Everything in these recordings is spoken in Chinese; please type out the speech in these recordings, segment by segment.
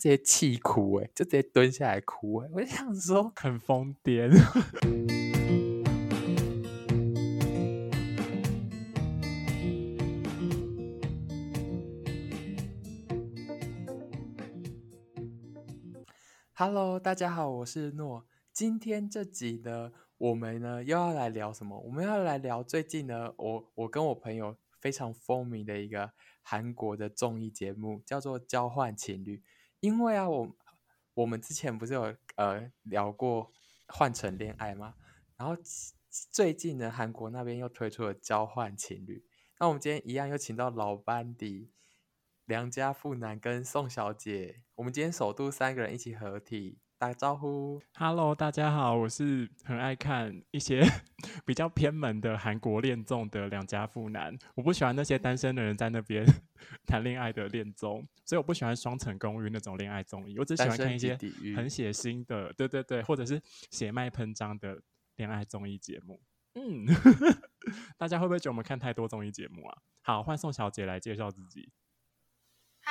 直接气哭哎，就直接蹲下来哭哎，我就想说很疯癫。Hello，大家好，我是诺。今天这集呢，我们呢又要来聊什么？我们要来聊最近呢，我我跟我朋友非常风靡的一个韩国的综艺节目，叫做《交换情侣》。因为啊，我我们之前不是有呃聊过《换乘恋爱》吗？然后最近呢，韩国那边又推出了《交换情侣》。那我们今天一样又请到老班底。梁家富男跟宋小姐，我们今天首度三个人一起合体，打个招呼。Hello，大家好，我是很爱看一些 比较偏门的韩国恋综的两家妇男。我不喜欢那些单身的人在那边 谈恋爱的恋综，所以我不喜欢双层公寓那种恋爱综艺。我只喜欢看一些很血腥的，对对对，或者是血脉喷张的恋爱综艺节目。嗯，大家会不会觉得我们看太多综艺节目啊？好，换宋小姐来介绍自己。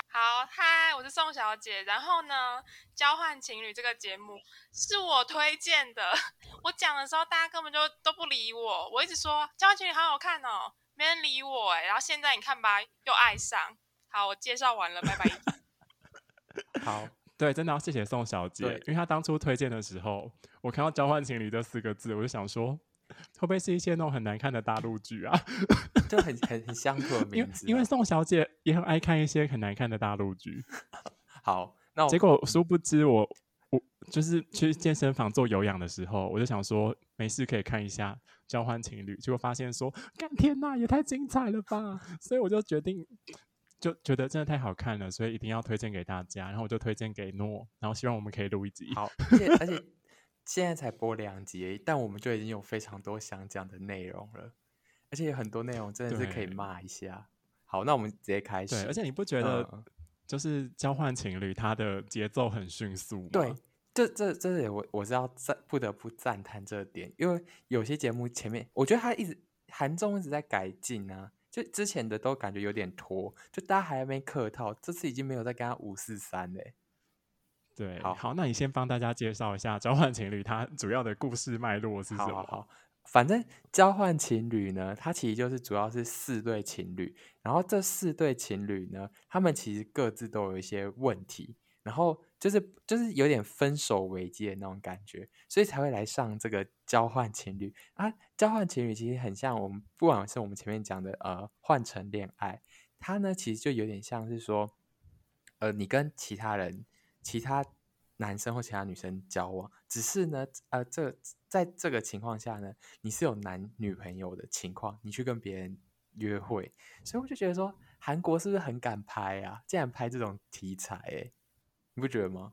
好，嗨，我是宋小姐。然后呢，交换情侣这个节目是我推荐的。我讲的时候，大家根本就都不理我。我一直说交换情侣好好看哦，没人理我哎。然后现在你看吧，又爱上。好，我介绍完了，拜拜。好，对，真的要谢谢宋小姐，因为她当初推荐的时候，我看到交换情侣这四个字，我就想说。会不会是一些那种很难看的大陆剧啊？就很很很乡土的名字。因为宋小姐也很爱看一些很难看的大陆剧。好，那我结果殊不知我我就是去健身房做有氧的时候，我就想说没事可以看一下交换情侣，结果发现说，干天呐，也太精彩了吧！所以我就决定就觉得真的太好看了，所以一定要推荐给大家。然后我就推荐给诺，然后希望我们可以录一集。好，而且而且。现在才播两集，但我们就已经有非常多想讲的内容了，而且有很多内容真的是可以骂一下。好，那我们直接开始。对，而且你不觉得就是交换情侣，它的节奏很迅速吗？对，这这这里我我是要赞，不得不赞叹这点，因为有些节目前面，我觉得他一直韩综一直在改进啊，就之前的都感觉有点拖，就大家还没客套，这次已经没有在跟他五四三嘞。对，好好，那你先帮大家介绍一下交换情侣，它主要的故事脉络是什么？好，好，好，反正交换情侣呢，它其实就是主要是四对情侣，然后这四对情侣呢，他们其实各自都有一些问题，然后就是就是有点分手危机的那种感觉，所以才会来上这个交换情侣啊。交换情侣其实很像我们，不管是我们前面讲的呃换成恋爱，它呢其实就有点像是说，呃，你跟其他人。其他男生或其他女生交往，只是呢，呃，这在这个情况下呢，你是有男女朋友的情况，你去跟别人约会，所以我就觉得说，韩国是不是很敢拍啊？竟然拍这种题材，欸，诶，你不觉得吗？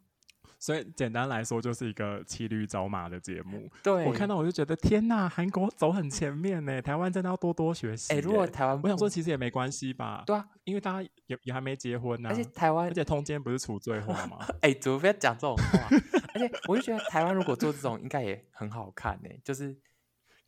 所以简单来说，就是一个骑驴找马的节目。对，我看到我就觉得天呐，韩国走很前面呢，台湾真的要多多学习。哎、欸，如果台湾，我想说其实也没关系吧？对啊，因为大家也也还没结婚呢、啊。而且台湾，而且通奸不是除罪化吗？哎、欸，怎么不要讲这种话？而且我就觉得台湾如果做这种，应该也很好看呢。就是，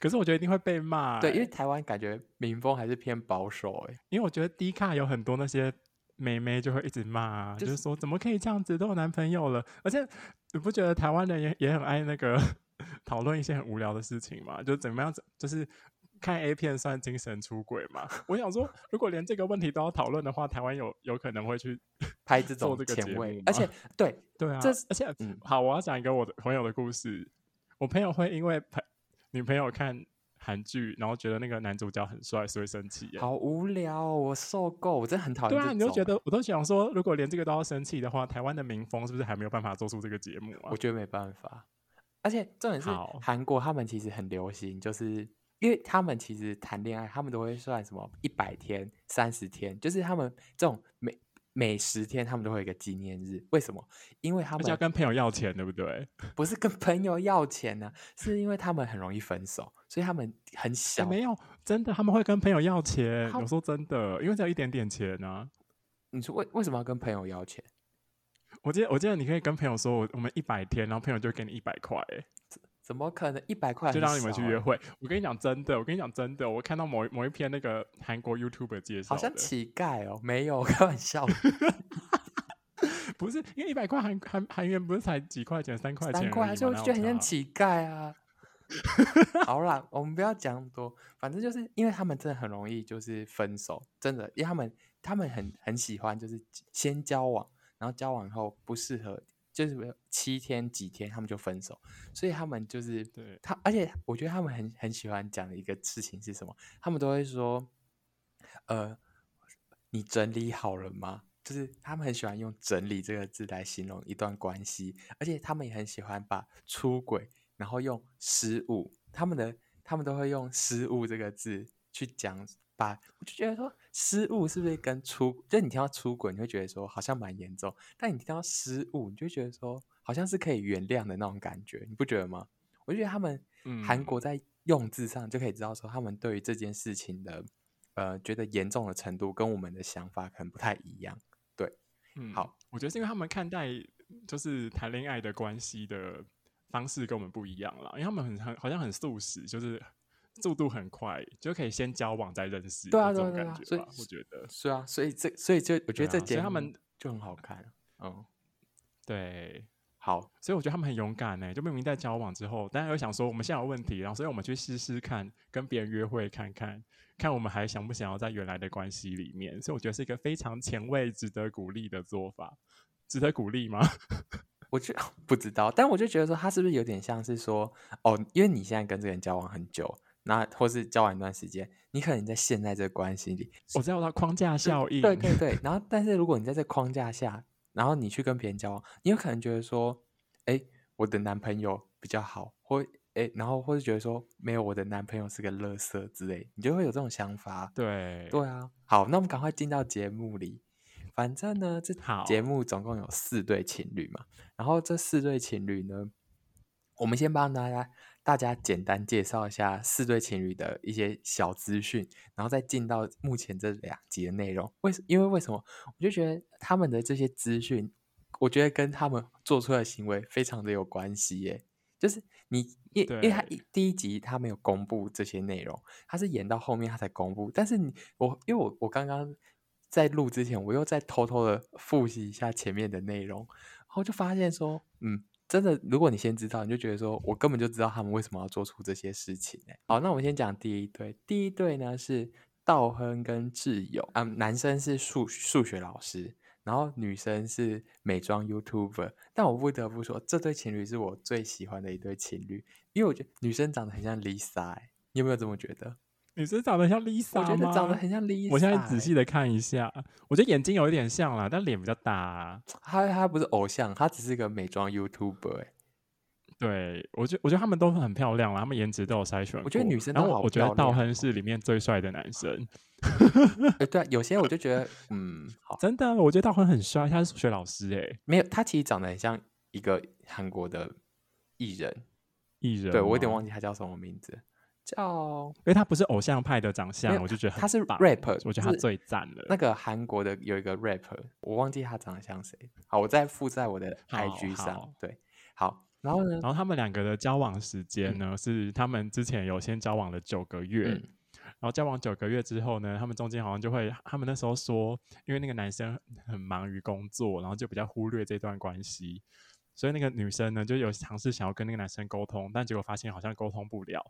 可是我觉得一定会被骂。对，因为台湾感觉民风还是偏保守哎。因为我觉得低卡有很多那些。妹妹就会一直骂、啊，就是、就是说怎么可以这样子，都有男朋友了，而且你不觉得台湾人也也很爱那个 讨论一些很无聊的事情吗？就怎么样，就是看 A 片算精神出轨吗？我想说，如果连这个问题都要讨论的话，台湾有有可能会去拍这种前卫，而且对对啊，这而且、嗯、好，我要讲一个我的朋友的故事，我朋友会因为朋女朋友看。韩剧，然后觉得那个男主角很帅，所以生气。好无聊、哦，我受够，我真的很讨厌。对啊，你就觉得，我都想说，如果连这个都要生气的话，台湾的民风是不是还没有办法做出这个节目啊？我觉得没办法。而且重点是，韩国他们其实很流行，就是因为他们其实谈恋爱，他们都会算什么一百天、三十天，就是他们这种每。每十天他们都会有一个纪念日，为什么？因为他们要跟朋友要钱，对不对？不是跟朋友要钱呢、啊，是因为他们很容易分手，所以他们很小。没有，真的他们会跟朋友要钱。有时候真的，因为只有一点点钱呢、啊。你说为为什么要跟朋友要钱？我记得我记得你可以跟朋友说，我我们一百天，然后朋友就给你一百块。怎么可能一百块就让你们去约会？我跟你讲真的，我跟你讲真的，我看到某某一篇那个韩国 YouTuber 介绍，好像乞丐哦，没有 开玩笑。不是因为一百块韩韩韩元不是才几块钱，三块钱，三块，所以我就觉得很像乞丐啊。好啦，我们不要讲多，反正就是因为他们真的很容易就是分手，真的，因为他们他们很很喜欢就是先交往，然后交往后不适合，就是七天几天他们就分手，所以他们就是对他，而且我觉得他们很很喜欢讲的一个事情是什么？他们都会说，呃，你整理好了吗？就是他们很喜欢用“整理”这个字来形容一段关系，而且他们也很喜欢把出轨。然后用失误，他们的他们都会用失误这个字去讲，把我就觉得说失误是不是跟出，就你听到出轨，你会觉得说好像蛮严重，但你听到失误，你就觉得说好像是可以原谅的那种感觉，你不觉得吗？我觉得他们韩国在用字上就可以知道说，他们对于这件事情的呃觉得严重的程度跟我们的想法可能不太一样。对，嗯，好，我觉得是因为他们看待就是谈恋爱的关系的。方式跟我们不一样了，因为他们很很好像很素食，就是速度很快，就可以先交往再认识，对啊，这种感觉，所以我觉得。是啊，所以这所以就我觉得这节目他们就很好看，嗯，对，好，所以我觉得他们很勇敢呢，就明明在交往之后，但又想说我们现在有问题，然后所以我们去试试看，跟别人约会看看，看我们还想不想要在原来的关系里面，所以我觉得是一个非常前卫、值得鼓励的做法，值得鼓励吗？我就 不知道，但我就觉得说，他是不是有点像是说，哦，因为你现在跟这个人交往很久，那或是交往一段时间，你可能在现在这个关系里，我知道它框架效应，对对对。然后，但是如果你在这框架下，然后你去跟别人交往，你有可能觉得说，哎，我的男朋友比较好，或哎，然后或是觉得说，没有我的男朋友是个垃圾之类，你就会有这种想法。对对啊，好，那我们赶快进到节目里。反正呢，这节目总共有四对情侣嘛，然后这四对情侣呢，我们先帮大家大家简单介绍一下四对情侣的一些小资讯，然后再进到目前这两集的内容。为什？因为为什么？我就觉得他们的这些资讯，我觉得跟他们做出来的行为非常的有关系耶。就是你，因因为他第一集他没有公布这些内容，他是演到后面他才公布。但是你我，因为我我刚刚。在录之前，我又在偷偷的复习一下前面的内容，然后就发现说，嗯，真的，如果你先知道，你就觉得说我根本就知道他们为什么要做出这些事情。哎，好，那我们先讲第一对，第一对呢是道亨跟智友，嗯，男生是数数学老师，然后女生是美妆 YouTuber。但我不得不说，这对情侣是我最喜欢的一对情侣，因为我觉得女生长得很像 Lisa，哎，你有没有这么觉得？女生长得像 Lisa 吗？我觉得长得很像 Lisa。我现在仔细的看一下，我觉得眼睛有一点像啦，但脸比较大啊。她她不是偶像，她只是个美妆 YouTuber。对，我觉得我觉得他们都很漂亮啦，他们颜值都有筛选。我觉得女生都好漂亮。然后我觉得道亨是里面最帅的男生。欸、对，有些我就觉得，嗯，好，真的，我觉得道亨很帅，他是数学老师哎。没有，他其实长得很像一个韩国的艺人。艺人？对，我有点忘记他叫什么名字。叫，因为他不是偶像派的长相，我就觉得他是 rapper，我觉得他最赞了。那个韩国的有一个 rapper，我忘记他长得像谁。好，我再附在我的 IG 上。对，好，然后呢？然后他们两个的交往时间呢，嗯、是他们之前有先交往了九个月，嗯、然后交往九个月之后呢，他们中间好像就会，他们那时候说，因为那个男生很忙于工作，然后就比较忽略这段关系，所以那个女生呢就有尝试想要跟那个男生沟通，但结果发现好像沟通不了。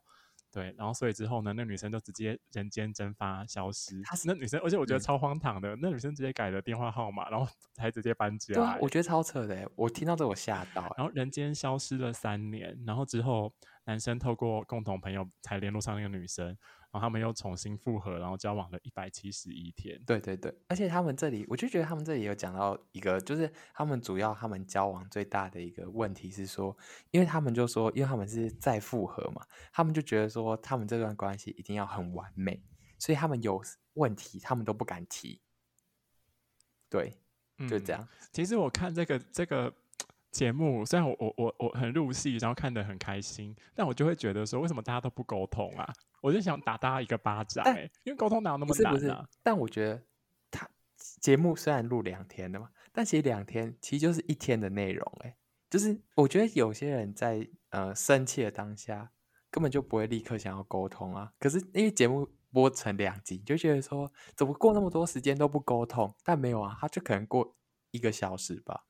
对，然后所以之后呢，那女生就直接人间蒸发消失。她是那女生，而且我觉得超荒唐的，嗯、那女生直接改了电话号码，然后 才直接搬家。对啊，我觉得超扯的，我听到这我吓到。然后人间消失了三年，然后之后男生透过共同朋友才联络上那个女生。然后他们又重新复合，然后交往了一百七十一天。对对对，而且他们这里，我就觉得他们这里有讲到一个，就是他们主要他们交往最大的一个问题是说，因为他们就说，因为他们是再复合嘛，他们就觉得说，他们这段关系一定要很完美，所以他们有问题，他们都不敢提。对，就这样。嗯，其实我看这个这个节目，虽然我我我我很入戏，然后看得很开心，但我就会觉得说，为什么大家都不沟通啊？我就想打大家一个巴掌，因为沟通哪有那么难啊？不是不是，但我觉得他节目虽然录两天的嘛，但其实两天其实就是一天的内容，欸，哎，就是我觉得有些人在呃生气的当下，根本就不会立刻想要沟通啊。可是因为节目播成两集，就觉得说怎么过那么多时间都不沟通？但没有啊，他就可能过一个小时吧，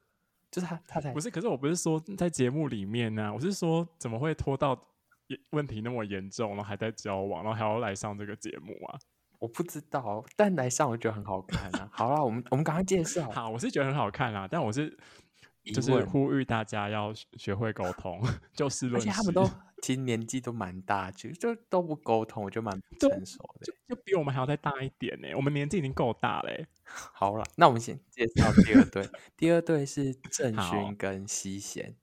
就是他他才不是，可是我不是说在节目里面呢、啊，我是说怎么会拖到问题那么严重，然后还在交往，然后还要来上这个节目啊？我不知道，但来上我觉得很好看啊。好了，我们我们赶快介绍。好，我是觉得很好看啊，但我是就是呼吁大家要学会沟通，就事论事。而且他们都其实年纪都蛮大，就就都不沟通，我觉得蛮不成熟的，就就比我们还要再大一点呢。我们年纪已经够大嘞。好了，那我们先介绍第二对，第二对是郑勋跟西贤。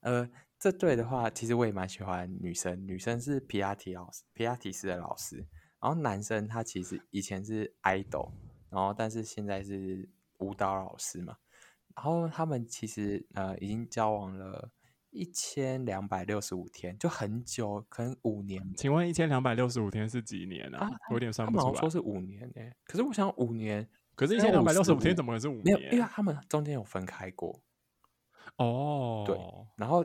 呃，这对的话，其实我也蛮喜欢女生，女生是皮亚提老师，皮亚提斯的老师。然后男生他其实以前是 idol，然后但是现在是舞蹈老师嘛。然后他们其实呃已经交往了一千两百六十五天，就很久，可能五年。请问一千两百六十五天是几年啊？我有点算不出来。说是五年诶，可是我想五年，可是一千两百六十五天怎么会是五年？没有，因为他们中间有分开过。哦，对，然后。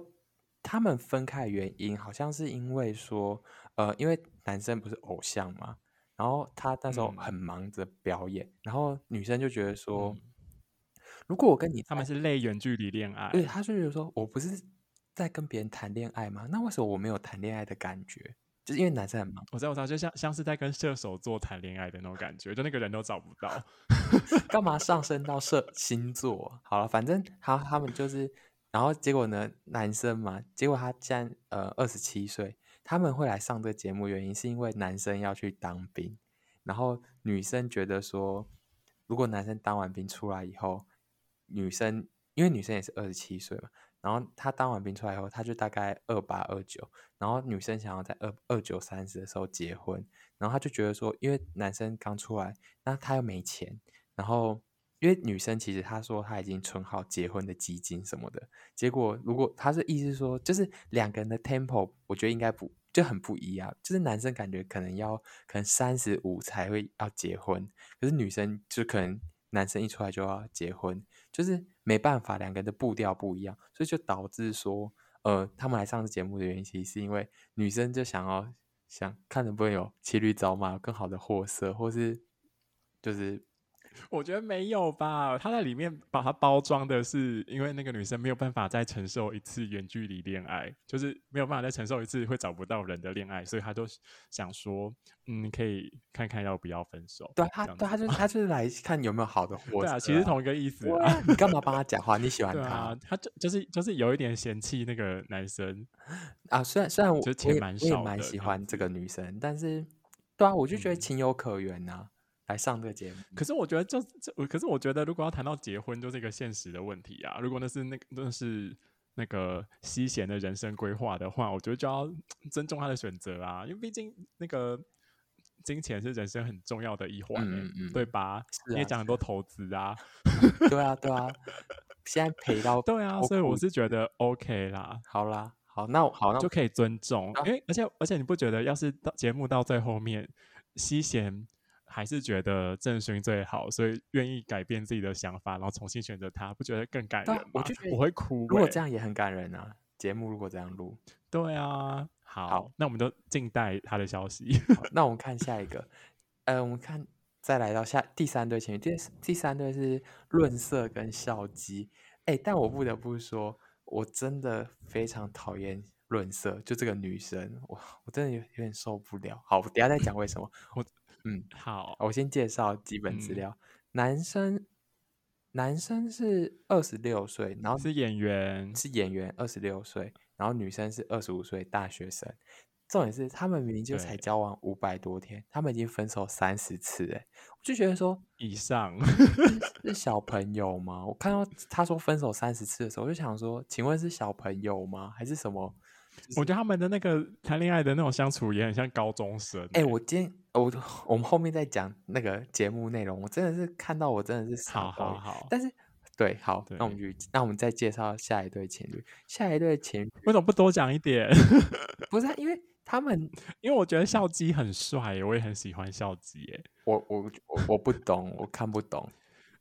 他们分开的原因好像是因为说，呃，因为男生不是偶像嘛，然后他那时候很忙着表演，嗯、然后女生就觉得说，嗯、如果我跟你，他们是类远距离恋爱，对，他就觉得说我不是在跟别人谈恋爱吗？那为什么我没有谈恋爱的感觉？就是因为男生很忙，我知道，我知道，就像像是在跟射手座谈恋爱的那种感觉，就那个人都找不到，干嘛上升到射星座？好了，反正他他们就是。然后结果呢？男生嘛，结果他现在呃二十七岁，他们会来上这个节目，原因是因为男生要去当兵，然后女生觉得说，如果男生当完兵出来以后，女生因为女生也是二十七岁嘛，然后他当完兵出来以后，他就大概二八二九，然后女生想要在二二九三十的时候结婚，然后他就觉得说，因为男生刚出来，那他又没钱，然后。因为女生其实她说她已经存好结婚的基金什么的，结果如果她是意思说，就是两个人的 tempo，我觉得应该不就很不一样。就是男生感觉可能要可能三十五才会要结婚，可是女生就可能男生一出来就要结婚，就是没办法，两个人的步调不一样，所以就导致说，呃，他们来上次节目的原因，其实是因为女生就想要想看能不能有骑驴找马，更好的货色，或是就是。我觉得没有吧，他在里面把它包装的是，因为那个女生没有办法再承受一次远距离恋爱，就是没有办法再承受一次会找不到人的恋爱，所以他就想说，嗯，可以看看要不要分手。对他，对他就是他就是来看有没有好的 货。对啊，其实同一个意思啊。你干嘛帮他讲话？你喜欢 他？啊、他就就是就是有一点嫌弃那个男生啊。虽然虽然我我也蛮喜欢这个女生，但是对啊，我就觉得情有可原呐、啊。嗯来上这个节目，可是我觉得就这，可是我觉得如果要谈到结婚，就是一个现实的问题啊。如果那是那个那是那个西贤的人生规划的话，我觉得就要 尊重他的选择啊。因为毕竟那个金钱是人生很重要的一环、欸，嗯嗯，对吧？啊、你也讲很多投资啊，对啊，对啊。现在赔到对啊，所以我是觉得 OK 啦。好啦，好，那我好，那就可以尊重。因为、啊、而且而且你不觉得，要是到节目到最后面，西贤。还是觉得郑勋最好，所以愿意改变自己的想法，然后重新选择他，不觉得更感人吗？我就觉得我会哭、欸。如果这样也很感人啊！节目如果这样录，对啊，好，好那我们就静待他的消息。那我们看下一个，呃，我们看再来到下第三对情侣，第第三对是润色跟孝基。哎、欸，但我不得不说，我真的非常讨厌润色，就这个女生，我我真的有有点受不了。好，我等下再讲为什么。我。嗯，好，我先介绍基本资料。嗯、男生，男生是二十六岁，然后是演员，是演员，二十六岁，然后女生是二十五岁，大学生。重点是他们明明就才交往五百多天，他们已经分手三十次，哎，我就觉得说以上是，是小朋友吗？我看到他说分手三十次的时候，我就想说，请问是小朋友吗？还是什么？我觉得他们的那个谈恋爱的那种相处也很像高中生。哎、欸，我今天我我们后面再讲那个节目内容，我真的是看到我真的是好好好。但是对，好，对那我们就那我们再介绍下一对情侣。下一对情侣为什么不多讲一点？不是，因为他们，因为我觉得孝基很帅，我也很喜欢孝基。哎，我我我我不懂，我看不懂。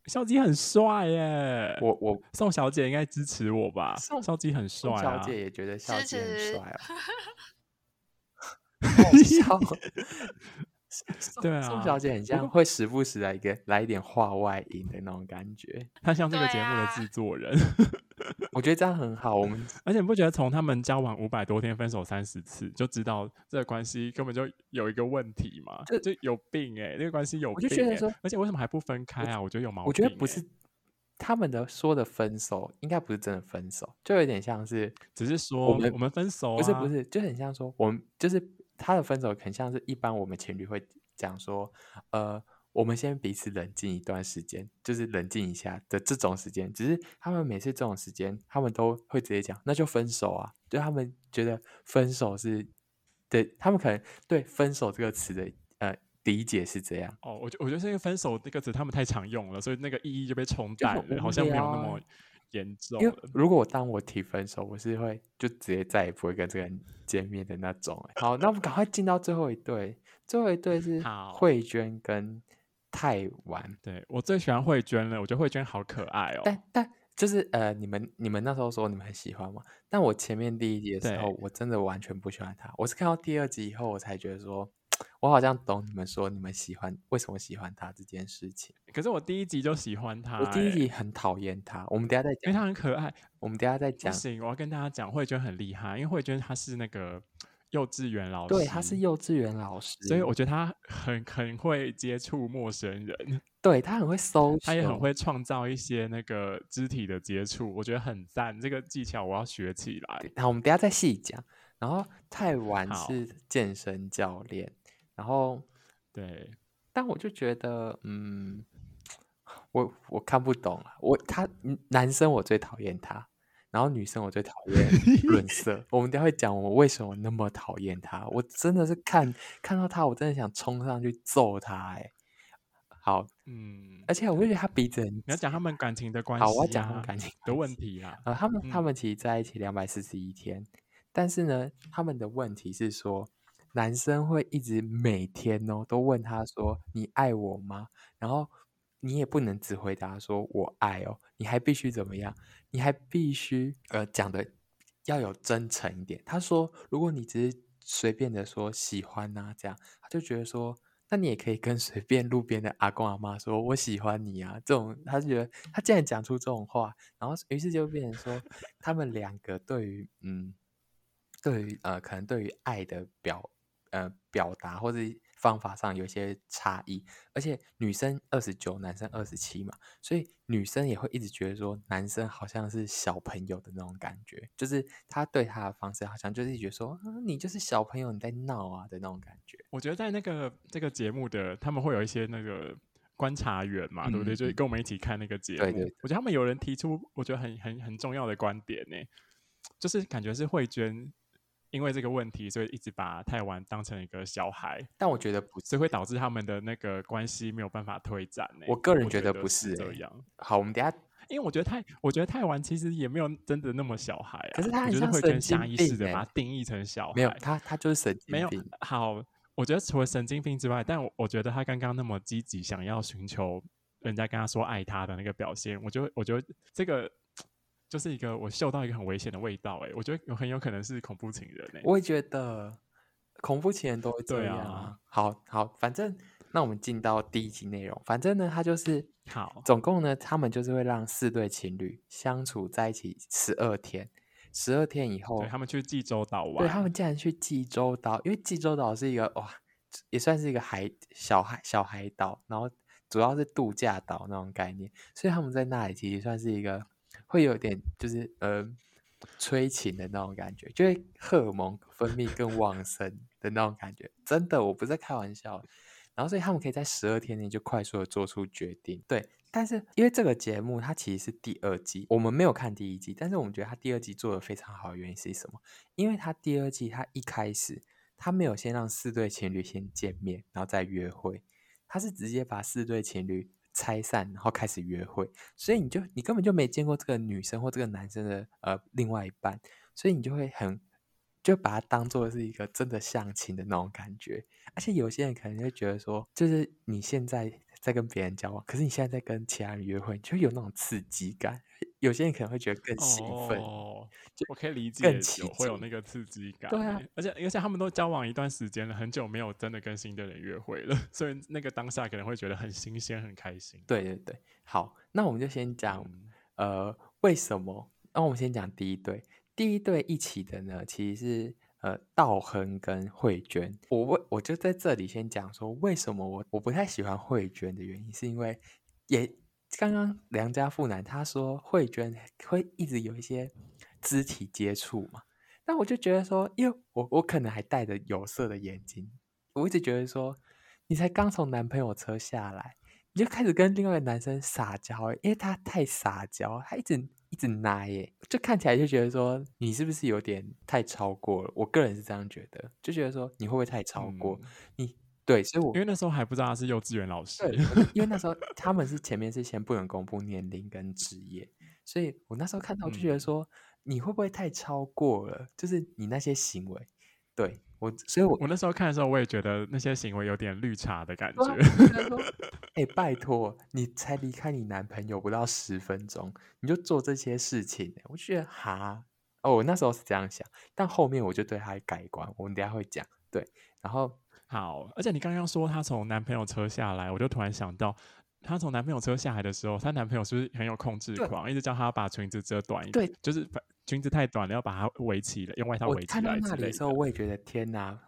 孝基很帅耶！我我宋小姐应该支持我吧？宋孝基很帅啊，宋小姐也觉得肖基很帅啊。对啊，宋小姐很像会时不时来一个来一点话外音的那种感觉。她像这个节目的制作人。我觉得这样很好。我们而且你不觉得从他们交往五百多天，分手三十次，就知道这个关系根本就有一个问题吗？就就有病哎、欸，这个关系有病、欸。我就觉得说，而且为什么还不分开啊？我，我觉得有毛病、欸。我觉得不是他们的说的分手，应该不是真的分手，就有点像是只是说我们我们分手、啊，不是不是，就很像说我们就是他的分手，很像是一般我们情侣会讲说，呃。我们先彼此冷静一段时间，就是冷静一下的这种时间。只是他们每次这种时间，他们都会直接讲，那就分手啊！就他们觉得分手是，对他们可能对分手这个词的呃理解是这样。哦，我觉我觉得这个分手这个词他们太常用了，所以那个意义就被冲淡了，好像没有那么严重。因为如果我当我提分手，我是会就直接再也不会跟这个人见面的那种。好，那我们赶快进到最后一对，最后一对是慧娟跟。太晚，对，我最喜欢慧娟了，我觉得慧娟好可爱哦。但但就是呃，你们你们那时候说你们很喜欢吗？但我前面第一集的时候，我真的完全不喜欢她。我是看到第二集以后，我才觉得说，我好像懂你们说你们喜欢为什么喜欢他这件事情。可是我第一集就喜欢他，我第一集很讨厌他。我们等下再讲，因为他很可爱。我们等下再讲。不行，我要跟大家讲，慧娟很厉害，因为慧娟她是那个。幼稚园老师，对，他是幼稚园老师，所以我觉得他很 很会接触陌生人，对，他很会搜，他也很会创造一些那个肢体的接触，我觉得很赞，这个技巧我要学起来。好，我们等下再细讲。然后泰完是健身教练，然后对，但我就觉得，嗯，我我看不懂啊，我他男生我最讨厌他。然后女生我最讨厌 润色，我们等下会讲我为什么那么讨厌他。我真的是看看到他，我真的想冲上去揍他。哎，好，嗯，而且我会觉得他鼻子很……你要讲他们感情的关系、啊，好，我要讲他们感情的问题啊。呃，他们他们其实在一起两百四十一天，嗯，但是呢，他们的问题是说，男生会一直每天哦都问他说：“你爱我吗？”然后。你也不能只回答说“我爱哦”，你还必须怎么样？你还必须呃讲的要有真诚一点。他说：“如果你只是随便的说喜欢啊，这样他就觉得说，那你也可以跟随便路边的阿公阿妈说我喜欢你啊。”这种他就觉得他竟然讲出这种话，然后于是就变成说他们两个对于嗯，对于呃可能对于爱的表呃表达或者。方法上有一些差异，而且女生二十九，男生二十七嘛，所以女生也会一直觉得说男生好像是小朋友的那种感觉，就是他对他的方式好像就是觉得说，啊，你就是小朋友，你在闹啊的那种感觉。我觉得在那个这个节目的他们会有一些那个观察员嘛，嗯、对不对？就跟我们一起看那个节目。对对，我觉得他们有人提出我觉得很很很重要的观点呢，就是感觉是慧娟。因为这个问题，所以一直把泰完当成一个小孩，但我觉得不是，会导致他们的那个关系没有办法推展。我个人觉得不是，是这样。好，我们等下，因为我觉得泰，我觉得泰完其实也没有真的那么小孩啊。可是他很像会跟下意识的把他定义成小孩。没有，他他就是神经病。没有，好，我觉得除了神经病之外，但我我觉得他刚刚那么积极，想要寻求人家跟他说爱他的那个表现，我就我觉得这个。就是一个我嗅到一个很危险的味道，哎，我觉得有很有可能是恐怖情人，哎，我也觉得恐怖情人都会这样。对啊，好好，反正那我们进到第一集内容，反正呢，他就是好，总共呢，他们就是会让四对情侣相处在一起十二天，十二天以后，他们去济州岛玩，对，他们竟然去济州岛，因为济州岛是一个哇，也算是一个海小海小海岛，然后主要是度假岛那种概念，所以他们在那里其实算是一个。会有点就是呃催情的那种感觉，就会荷尔蒙分泌更旺盛的那种感觉，真的，我不是在开玩笑。然后所以他们可以在十二天内就快速的做出决定。对，但是因为这个节目它其实是第二季，我们没有看第一季，但是我们觉得它第二季做的非常好的原因是什么？因为它第二季它一开始它没有先让四对情侣先见面，然后再约会，它是直接把四对情侣。拆散，然后开始约会，所以你就你根本就没见过这个女生或这个男生的呃另外一半，所以你就会很就把它当做是一个真的相亲的那种感觉，而且有些人可能就觉得说，就是你现在在跟别人交往，可是你现在在跟其他人约会，你就有那种刺激感。有些人可能会觉得更兴奋，哦，就我可以理解，有会有那个刺激感。对啊，而且而且他们都交往一段时间了，很久没有真的跟新的人约会了，所以那个当下可能会觉得很新鲜、很开心。对对对，好，那我们就先讲，呃，为什么那我们先讲第一对，第一对一起的呢，其实是呃道亨跟慧娟。我我我就在这里先讲说，为什么我我不太喜欢慧娟的原因，是因为也刚刚梁家富男他说慧娟会一直有一些肢体接触嘛，那我就觉得说，因为我我可能还戴着有色的眼镜，我一直觉得说，你才刚从男朋友车下来。你就开始跟另外一个男生撒娇，因为他太撒娇，他一直一直拿耶，就看起来就觉得说你是不是有点太超过了？我个人是这样觉得，就觉得说你会不会太超过？嗯、你对，所以我因为那时候还不知道他是幼稚园老师，对，因为那时候他们是前面是先不能公布年龄跟职业，所以我那时候看到就觉得说、嗯、你会不会太超过了？就是你那些行为，对。我所以我，我我那时候看的时候，我也觉得那些行为有点绿茶的感觉。哎、欸，拜托，你才离开你男朋友不到十分钟，你就做这些事情，我就觉得哈哦，我那时候是这样想，但后面我就对他改观。我们等下会讲，对，然后好，而且你刚刚说她从男朋友车下来，我就突然想到，她从男朋友车下来的时候，她男朋友是不是很有控制狂，一直叫她把裙子遮短一点？对，就是裙子太短了，要把它围起来，用外套围起来。我看到那里的时候，我也觉得天哪，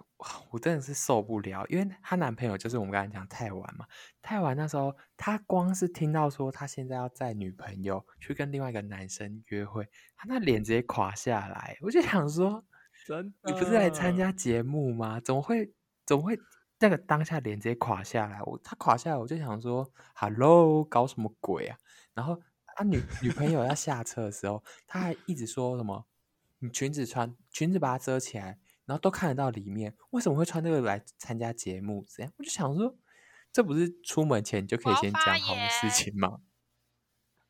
我真的是受不了。因为她男朋友就是我们刚才讲泰完嘛，泰完那时候，他光是听到说他现在要载女朋友去跟另外一个男生约会，他那脸直接垮下来。我就想说，真的，你不是来参加节目吗？怎么会？怎么会？那个当下脸直接垮下来。我他垮下来，我就想说，Hello，搞什么鬼啊？然后。他、啊、女女朋友要下车的时候，他还一直说什么：“你裙子穿裙子把它遮起来，然后都看得到里面，为什么会穿这个来参加节目？”这样我就想说，这不是出门前就可以先讲好的事情吗？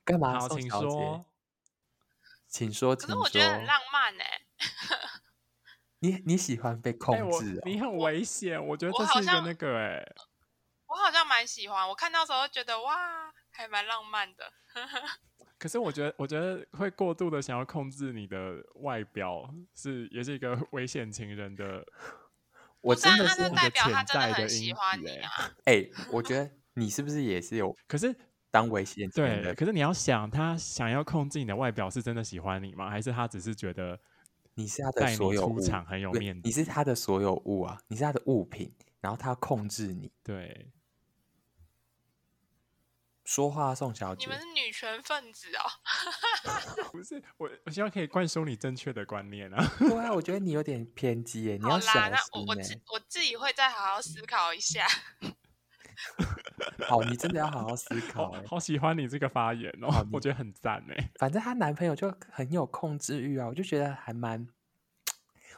干嘛？好，请说，请说，请说。可是我觉得很浪漫哎。你你喜欢被控制、哦欸？你很危险，我觉得这是一个那个哎。我好像蛮喜欢，我看到时候觉得哇。还蛮浪漫的，可是我觉得，我觉得会过度的想要控制你的外表，是也是一个危险情人的。我真的是代表他真的很喜欢你啊！哎、欸，我觉得你是不是也是有？可是当危险情人对，可是你要想，他想要控制你的外表，是真的喜欢你吗？还是他只是觉得你是他的所有物，出场很有面子？你是他的所有物啊！你是他的物品，然后他要控制你，对。说话，宋小姐，你们是女权分子哦？不是，我我希望可以灌输你正确的观念啊。对啊，我觉得你有点偏激耶。你要想，那我我自我自己会再好好思考一下。好，你真的要好好思考。好喜欢你这个发言哦，我觉得很赞哎。反正她男朋友就很有控制欲啊，我就觉得还蛮……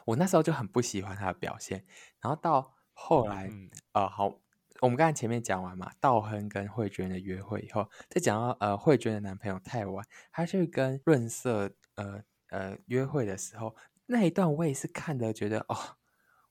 我那时候就很不喜欢他的表现，然后到后来，嗯、呃，好。我们刚才前面讲完嘛，道亨跟慧娟的约会以后，再讲到呃慧娟的男朋友泰完，他去跟润色呃呃约会的时候，那一段我也是看的觉得哦，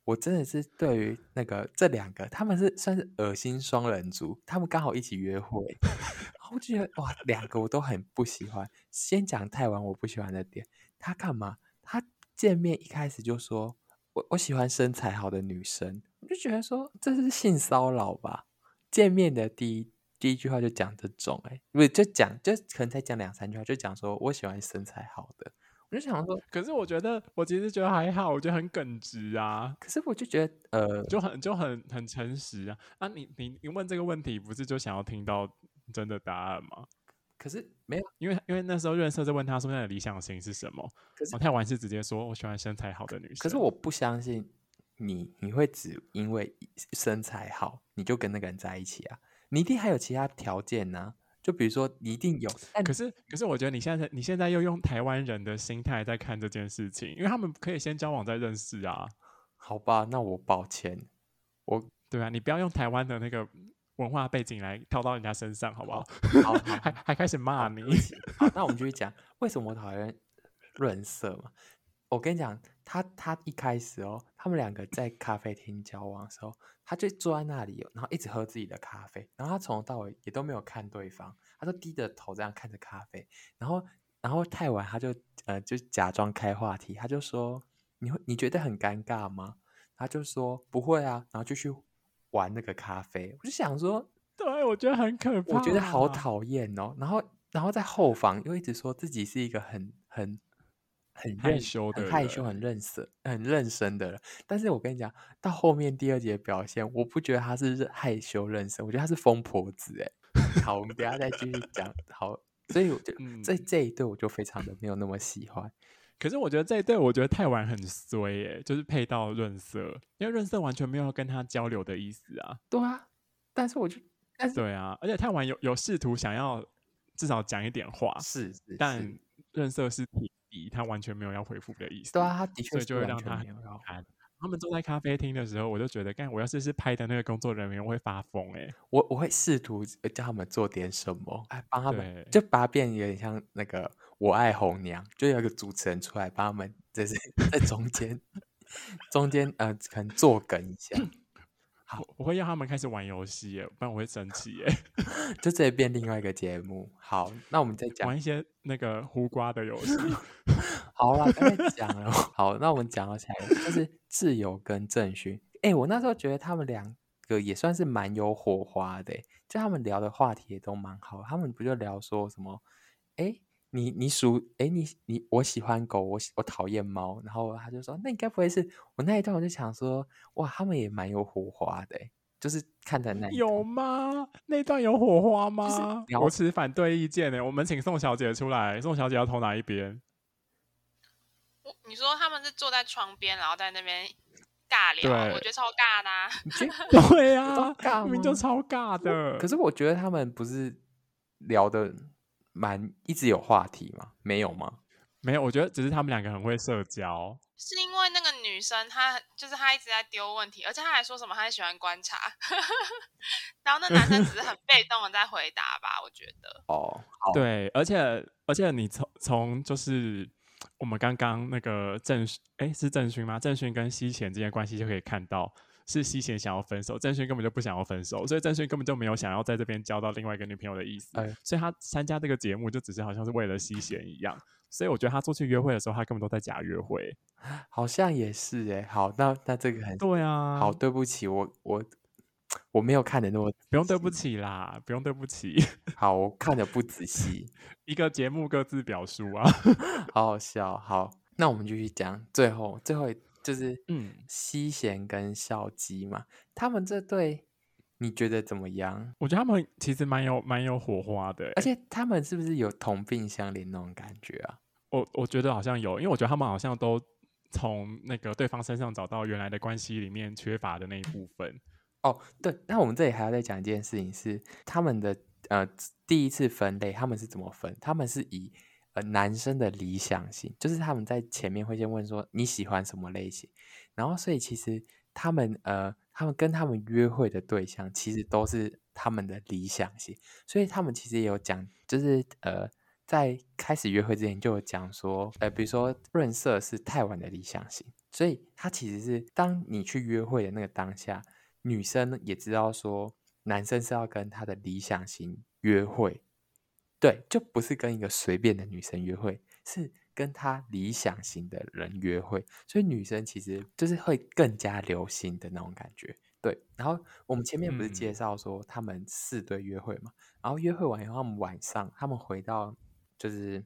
我真的是对于那个这两个他们是算是恶心双人组，他们刚好一起约会，我觉得哇，两个我都很不喜欢。先讲泰完我不喜欢的点，他干嘛？他见面一开始就说我我喜欢身材好的女生。我就觉得说这是性骚扰吧？见面的第一第一句话就讲这种、欸，哎，不就讲就可能才讲两三句话，就讲说我喜欢身材好的。我就想说，可是我觉得我其实觉得还好，我觉得很耿直啊。可是我就觉得呃，就很就很很诚实啊。啊你，你你你问这个问题，不是就想要听到真的答案吗？可是没有，因为因为那时候润色在问他说，那的理想型是什么？可是泰完是直接说我喜欢身材好的女生。可是我不相信。你你会只因为身材好你就跟那个人在一起啊？你一定还有其他条件呢、啊？就比如说你一定有，可是可是我觉得你现在你现在又用台湾人的心态在看这件事情，因为他们可以先交往再认识啊。好吧，那我抱歉，我对啊，你不要用台湾的那个文化背景来套到人家身上，好不好？好，好，好，还还开始骂你。好，那我们继续讲为什么我讨厌润色嘛？我跟你讲，他他一开始哦，他们两个在咖啡厅交往的时候，他就坐在那里，然后一直喝自己的咖啡，然后他从头到尾也都没有看对方，他就低着头这样看着咖啡，然后然后太晚他就呃就假装开话题，他就说你会你觉得很尴尬吗？他就说不会啊，然后就去玩那个咖啡，我就想说，对，我觉得很可怕，我觉得好讨厌哦，然后然后在后方又一直说自己是一个很。很很害羞的，很害羞、很认色、很认生的人。但是我跟你讲，到后面第二节表现，我不觉得他是害羞认生，我觉得他是疯婆子。哎，好，我们等下再继续讲。好，所以我就、嗯、这这一对我就非常的没有那么喜欢。可是我觉得这一对，我觉得太晚很衰哎，就是配到润色，因为润色完全没有跟他交流的意思啊。对啊，但是我就，对啊，而且太晚有有试图想要至少讲一点话，是，是，是，但润色是铁底，他完全没有要回复的意思。对啊，他的确，所以就会让他很好看。他们坐在咖啡厅的时候，我就觉得，干，我要是是拍的那个工作人员，我会发疯哎、欸！我我会试图叫他们做点什么，哎，帮他们，就把它变有点像那个我爱红娘，就有一个主持人出来帮他们，就是 在中间中间呃，可能做梗一下。好，我会让他们开始玩游戏耶，不然我会生气耶。就这变另外一个节目。好，那我们再讲玩一些那个胡瓜的游戏。好了，刚才讲了。好，那我们讲起来就是自由跟郑勋。哎、欸，我那时候觉得他们两个也算是蛮有火花的，就他们聊的话题也都蛮好。他们不就聊说什么？哎、欸。你你属哎，你你我喜欢狗，我喜我讨厌猫，然后他就说，那你该不会是我那一段？我就想说，哇，他们也蛮有火花的，就是看在那有吗？那段有火花吗？就是、我持反对意见呢。我们请宋小姐出来，宋小姐要投哪一边？你说他们是坐在床边，然后在那边尬聊，我觉得超尬的、啊。对啊，明明就超尬的。可是我觉得他们不是聊的。蛮一直有话题吗？没有吗？没有，我觉得只是他们两个很会社交。是因为那个女生她就是她一直在丢问题，而且她还说什么她喜欢观察，然后那男生只是很被动的在回答吧，我觉得。哦，对，而且而且你从从就是我们刚刚那个郑哎是郑勋吗？郑勋跟西贤之间关系就可以看到。是西贤想要分手，郑勋根本就不想要分手，所以郑勋根本就没有想要在这边交到另外一个女朋友的意思。哎、所以他参加这个节目就只是好像是为了西贤一样。所以我觉得他出去约会的时候，他根本都在假约会。好像也是哎、欸。好，那那这个很对啊。好，对不起，我我我没有看的那么不用对不起啦，不用对不起。好，我看的不仔细。一个节目各自表述啊，好好笑。好，那我们继续讲最后最后一。就是嗯，西贤跟孝基嘛，他们这对你觉得怎么样？我觉得他们其实蛮有蛮有火花的，而且他们是不是有同病相怜那种感觉啊？我我觉得好像有，因为我觉得他们好像都从那个对方身上找到原来的关系里面缺乏的那一部分。哦，对，那我们这里还要再讲一件事情是他们的呃第一次分类，他们是怎么分？他们是以。呃，男生的理想型就是他们在前面会先问说你喜欢什么类型，然后所以其实他们呃，他们跟他们约会的对象其实都是他们的理想型，所以他们其实也有讲，就是呃，在开始约会之前就有讲说，呃，比如说润色是太晚的理想型，所以他其实是当你去约会的那个当下，女生也知道说男生是要跟他的理想型约会。对，就不是跟一个随便的女生约会，是跟她理想型的人约会，所以女生其实就是会更加留心的那种感觉。对，然后我们前面不是介绍说他们四对约会嘛，嗯、然后约会完以后，他们晚上他们回到就是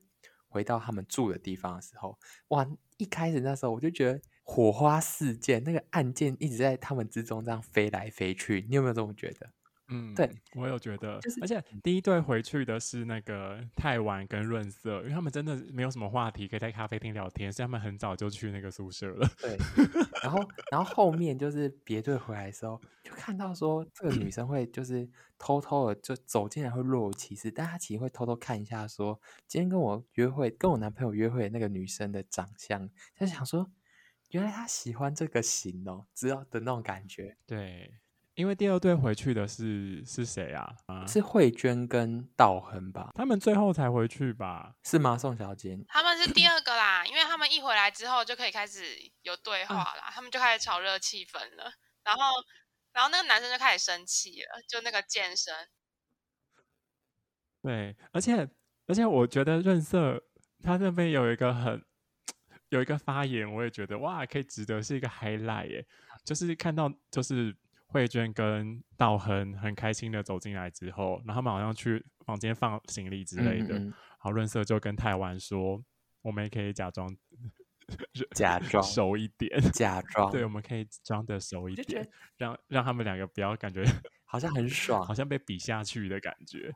回到他们住的地方的时候，哇，一开始那时候我就觉得火花四溅，那个案件一直在他们之中这样飞来飞去，你有没有这么觉得？嗯，对，我有觉得，就是，而且第一对回去的是那个泰晚跟润色，因为他们真的没有什么话题可以在咖啡厅聊天，所以他们很早就去那个宿舍了。对，然后然后后面就是别队回来的时候，就看到说这个女生会就是偷偷的就走进来会若无其事，但她其实会偷偷看一下说今天跟我约会跟我男朋友约会的那个女生的长相，就想说原来她喜欢这个型哦，知道的那种感觉。对。因为第二队回去的是是谁啊？啊是慧娟跟道亨吧？他们最后才回去吧？是吗？宋小姐，他们是第二个啦，因为他们一回来之后就可以开始有对话啦，啊、他们就开始炒热气氛了。然后，然后那个男生就开始生气了，就那个健身。对，而且而且我觉得润色他那边有一个很有一个发言，我也觉得哇，可以值得是一个 highlight 耶，就是看到就是。慧娟跟道恒很开心的走进来之后，然后他们好像去房间放行李之类的。嗯嗯，然后润色就跟泰湾说：“我们也可以假装 假装 熟一点，假装对，我们可以装的熟一点，让让他们两个不要感觉好像很爽，好像被比下去的感觉。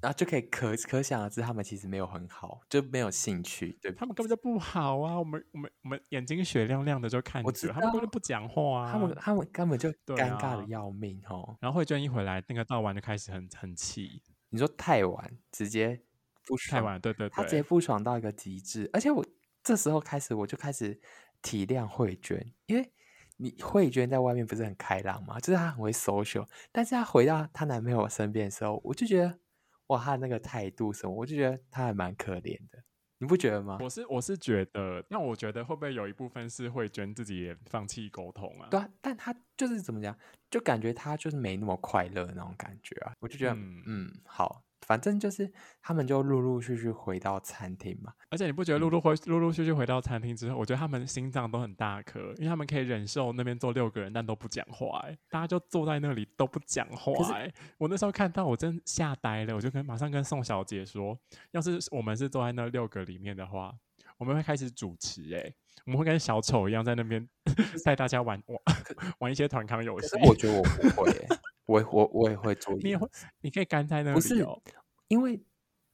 然后就可以可可想而知，他们其实没有很好，就没有兴趣，对，他们根本就不好啊！我们我们我们眼睛雪亮亮的就看着，他们根本不讲话啊！他们他们根本就尴尬的要命哦。啊、然后慧娟一回来，那个道完就开始很很气。你说太晚，直接不爽，太晚，对对对，他直接不爽到一个极致。而且我这时候开始，我就开始体谅慧娟，因为你慧娟在外面不是很开朗嘛，就是她很会 social，但是她回到她男朋友身边的时候，我就觉得。哇，他那个态度什么，我就觉得他还蛮可怜的，你不觉得吗？我是我是觉得，那我觉得会不会有一部分是慧娟自己也放弃沟通啊？对啊，但他就是怎么讲，就感觉他就是没那么快乐那种感觉啊，我就觉得嗯，嗯好。反正就是他们就陆陆续续回到餐厅嘛，而且你不觉得陆陆回陆陆续续回到餐厅之后，我觉得他们心脏都很大颗，因为他们可以忍受那边坐六个人但都不讲话，哎，大家就坐在那里都不讲话，哎，我那时候看到我真吓呆了，我就跟马上跟宋小姐说，要是我们是坐在那六个里面的话，我们会开始主持，哎，我们会跟小丑一样在那边 带大家玩玩玩一些团康游戏。我觉得我不会，我我我也会做，你也会，你可以干在那里，不是。因为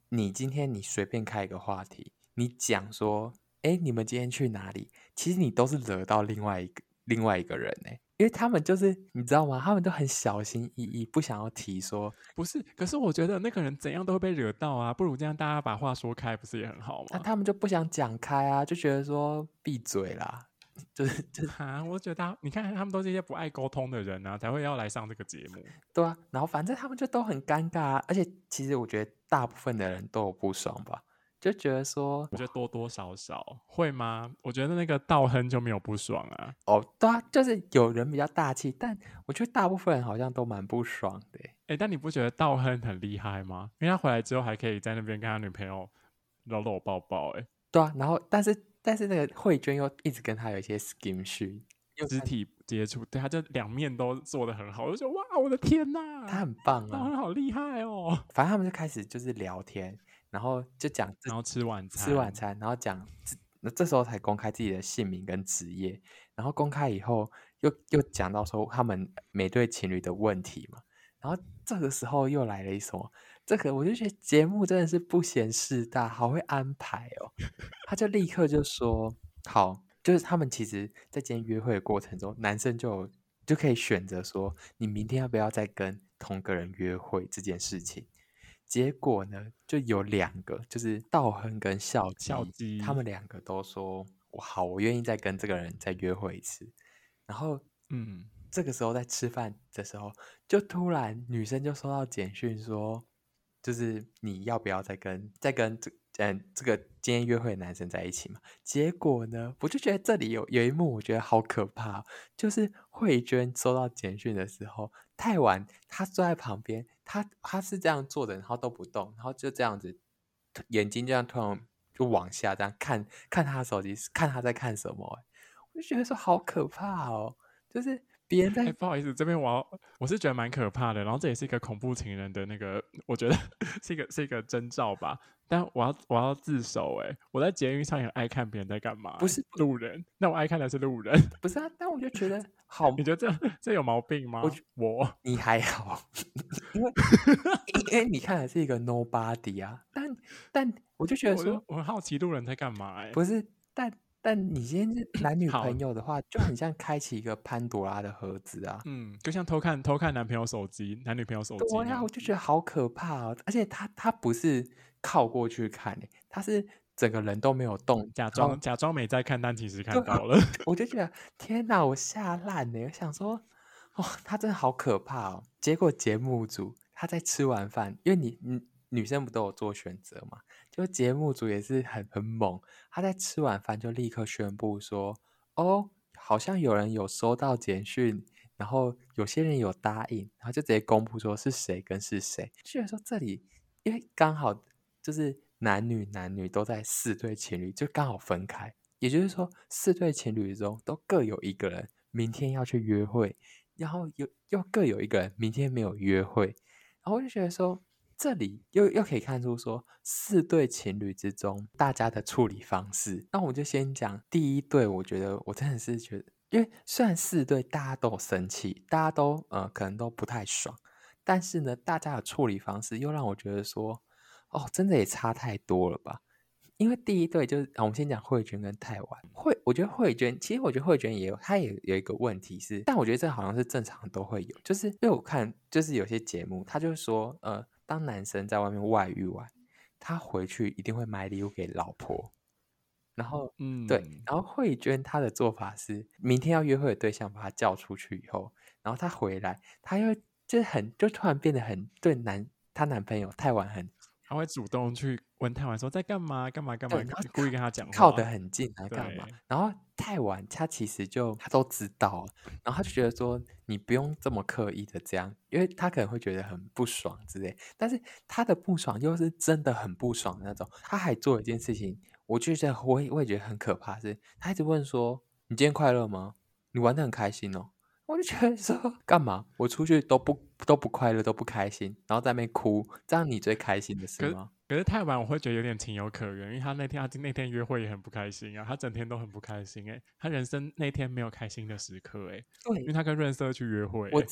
你今天你随便开一个话题，你讲说，哎，你们今天去哪里？其实你都是惹到另外一个另外一个人呢，因为他们就是你知道吗？他们都很小心翼翼，不想要提说不是。可是我觉得那个人怎样都会被惹到啊，不如这样大家把话说开，不是也很好吗？那他们就不想讲开啊，就觉得说闭嘴啦。就是就是啊，我觉得你看他们都是一些不爱沟通的人啊，才会要来上这个节目。对啊，然后反正他们就都很尴尬啊，而且其实我觉得大部分的人都有不爽吧，就觉得说，我觉得多多少少会吗？我觉得那个道亨就没有不爽啊。哦，对啊，就是有人比较大气，但我觉得大部分人好像都蛮不爽的。哎，但你不觉得道亨很厉害吗？因为他回来之后还可以在那边跟他女朋友搂搂抱抱，哎，对啊，然后但是。但是那个慧娟又一直跟他有一些 skinship，肢体接触，对，他就两面都做得很好，我就说哇，我的天呐，他很棒啊，他好厉害哦。反正他们就开始就是聊天，然后就讲，然后吃晚餐，吃晚餐，然后讲，那这时候才公开自己的姓名跟职业，然后公开以后又又讲到说他们每对情侣的问题嘛，然后这个时候又来了一首。这个我就觉得节目真的是不嫌事大，好会安排哦。他就立刻就说好，就是他们其实在今天约会的过程中，男生就就可以选择说，你明天要不要再跟同个人约会这件事情。结果呢，就有两个，就是道亨跟孝孝基，他们两个都说我好，我愿意再跟这个人再约会一次。然后，嗯，这个时候在吃饭的时候，就突然女生就收到简讯说。就是你要不要再跟再跟这嗯这个今天约会的男生在一起嘛？结果呢，我就觉得这里有有一幕我觉得好可怕，就是慧娟收到简讯的时候太晚，她坐在旁边，她她是这样坐的，然后都不动，然后就这样子眼睛这样突然就往下这样看看她的手机，看她在看什么，我就觉得说好可怕哦，就是。别人在、欸，不好意思，这边我要，我是觉得蛮可怕的。然后这也是一个恐怖情人的那个，我觉得 是一个是一个征兆吧。但我要我要自首，哎，我在捷运上也爱看别人在干嘛，不是路人。那我爱看的是路人，不是啊？但我就觉得 好，你觉得这 这有毛病吗？我我你还好，因为因为你看的是一个 nobody 啊。但但我就觉得说，我，我很好奇路人在干嘛，哎，不是，但。但你今天是男女朋友的话，就很像开启一个潘多拉的盒子啊。嗯，就像偷看偷看男朋友手机，男女朋友手机。对呀，我就觉得好可怕哦。而且他他不是靠过去看，他是整个人都没有动，假装假装没在看，但其实看到了。我就觉得天哪，我吓烂了。我想说，哇，他真的好可怕哦。结果节目组他在吃完饭，因为你你。女生不都有做选择吗？就节目组也是很很猛，他在吃完饭就立刻宣布说：“哦，好像有人有收到简讯，然后有些人有答应，然后就直接公布说是谁跟是谁。”居然说这里，因为刚好就是男女男女都在四对情侣，就刚好分开，也就是说四对情侣中都各有一个人明天要去约会，然后又又各有一个人明天没有约会，然后我就觉得说。这里又又可以看出说，四对情侣之中大家的处理方式。那我就先讲第一对，我觉得我真的是觉得，因为虽然四对大家都有生气，大家都呃可能都不太爽，但是呢，大家的处理方式又让我觉得说，哦，真的也差太多了吧。因为第一对就是，我们先讲慧娟跟泰晚。慧，我觉得慧娟，其实我觉得慧娟也有，她也有一个问题是，但我觉得这好像是正常都会有，就是因为我看，就是有些节目，他就是说，呃，当男生在外面外遇完，他回去一定会买礼物给老婆，然后，嗯，对，然后慧娟她的做法是，明天要约会的对象把她叫出去以后，然后她回来，她又就很，就突然变得很对男她男朋友太晚很。他会主动去问泰晚说在干嘛干嘛干嘛，故意跟他讲话，靠得很近啊，干嘛？然后太晚他其实就他都知道，然后他就觉得说你不用这么刻意的这样，因为他可能会觉得很不爽之类。但是他的不爽又是真的很不爽的那种。他还做一件事情，我就觉得我也我也觉得很可怕，是他一直问说你今天快乐吗？你玩的很开心哦。我就觉得说干嘛？我出去都不都不快乐，都不开心，然后在那边哭，这样你最开心的是吗？可是，可是太晚，我会觉得有点情有可原，因为他那天他那天约会也很不开心啊，他整天都很不开心哎，他人生那天没有开心的时刻哎，对，因为他跟润色去约会，我，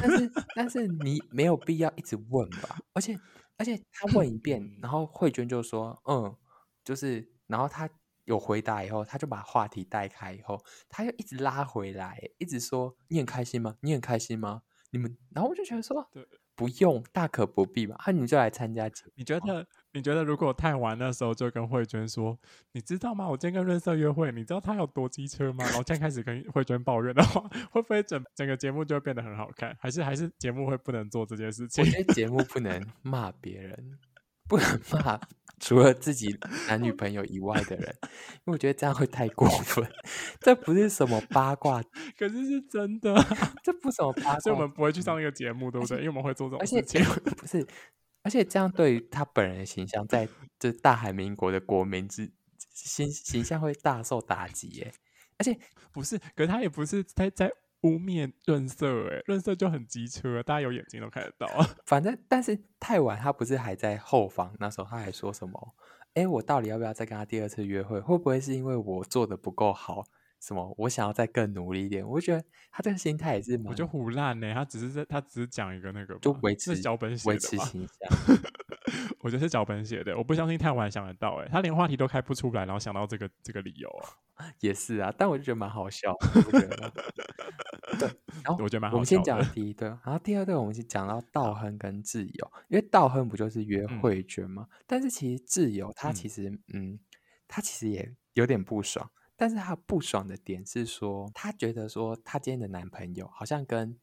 但是但是你没有必要一直问吧，而且而且他问一遍，然后慧娟就说嗯，就是，然后他。有回答以后，他就把话题带开，以后他又一直拉回来，一直说：“你很开心吗？你很开心吗？你们？”然后我就觉得说：“对，不用，大可不必嘛。”啊，你就来参加节目。你觉得？你觉得如果太晚那时候就跟慧娟说：“你知道吗？我今天跟润色约会，你知道他有多机车吗？”然后现在开始跟慧娟抱怨的话，会不会整整个节目就会变得很好看？还是还是节目会不能做这件事情？我觉得节目不能骂别人，不能骂。除了自己男女朋友以外的人，因为我觉得这样会太过分。这不是什么八卦，可是是真的。这不是什么八卦，所以我们不会去上那个节目，对不对？因为我们会做这种事情。不是，而且这样对于他本人的形象，在这大韩民国的国民之形形象会大受打击耶。而且不是，可是他也不是在在。污蔑润色，哎，润色就很机车，大家有眼睛都看得到啊。反正，但是太晚，他不是还在后方？那时候他还说什么？哎，我到底要不要再跟他第二次约会？会不会是因为我做的不够好？什么？我想要再更努力一点？我觉得他这个心态也是蛮……我就胡烂呢，他只是在，他只是讲一个那个，就维持脚本维持形象。我觉得是脚本写的，我不相信太晚想得到，哎，他连话题都开不出来，然后想到这个这个理由啊，也是啊，但我就觉得蛮好笑，我觉得。对，然后我觉得蛮好笑。我们先讲第一对，然后第二对我们先讲到道亨跟智友，因为道亨不就是约慧娟吗？嗯、但是其实智友他其实嗯，嗯，他其实也有点不爽，但是他不爽的点是说，他觉得说他今天的男朋友好像跟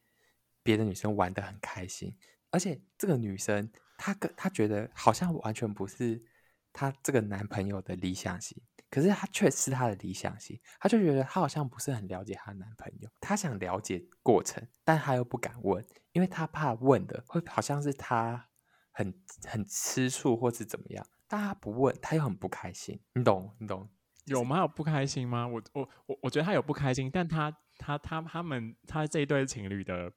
别的女生玩的很开心，而且这个女生她跟她觉得好像完全不是她这个男朋友的理想型。可是他却是他的理想型，他就觉得他好像不是很了解他男朋友，他想了解过程，但他又不敢问，因为他怕问的会好像是他很很吃醋或是怎么样，但他不问，他又很不开心，你懂你懂？有吗？有不开心吗？我我我我觉得他有不开心，但他他他他们他这一对情侣的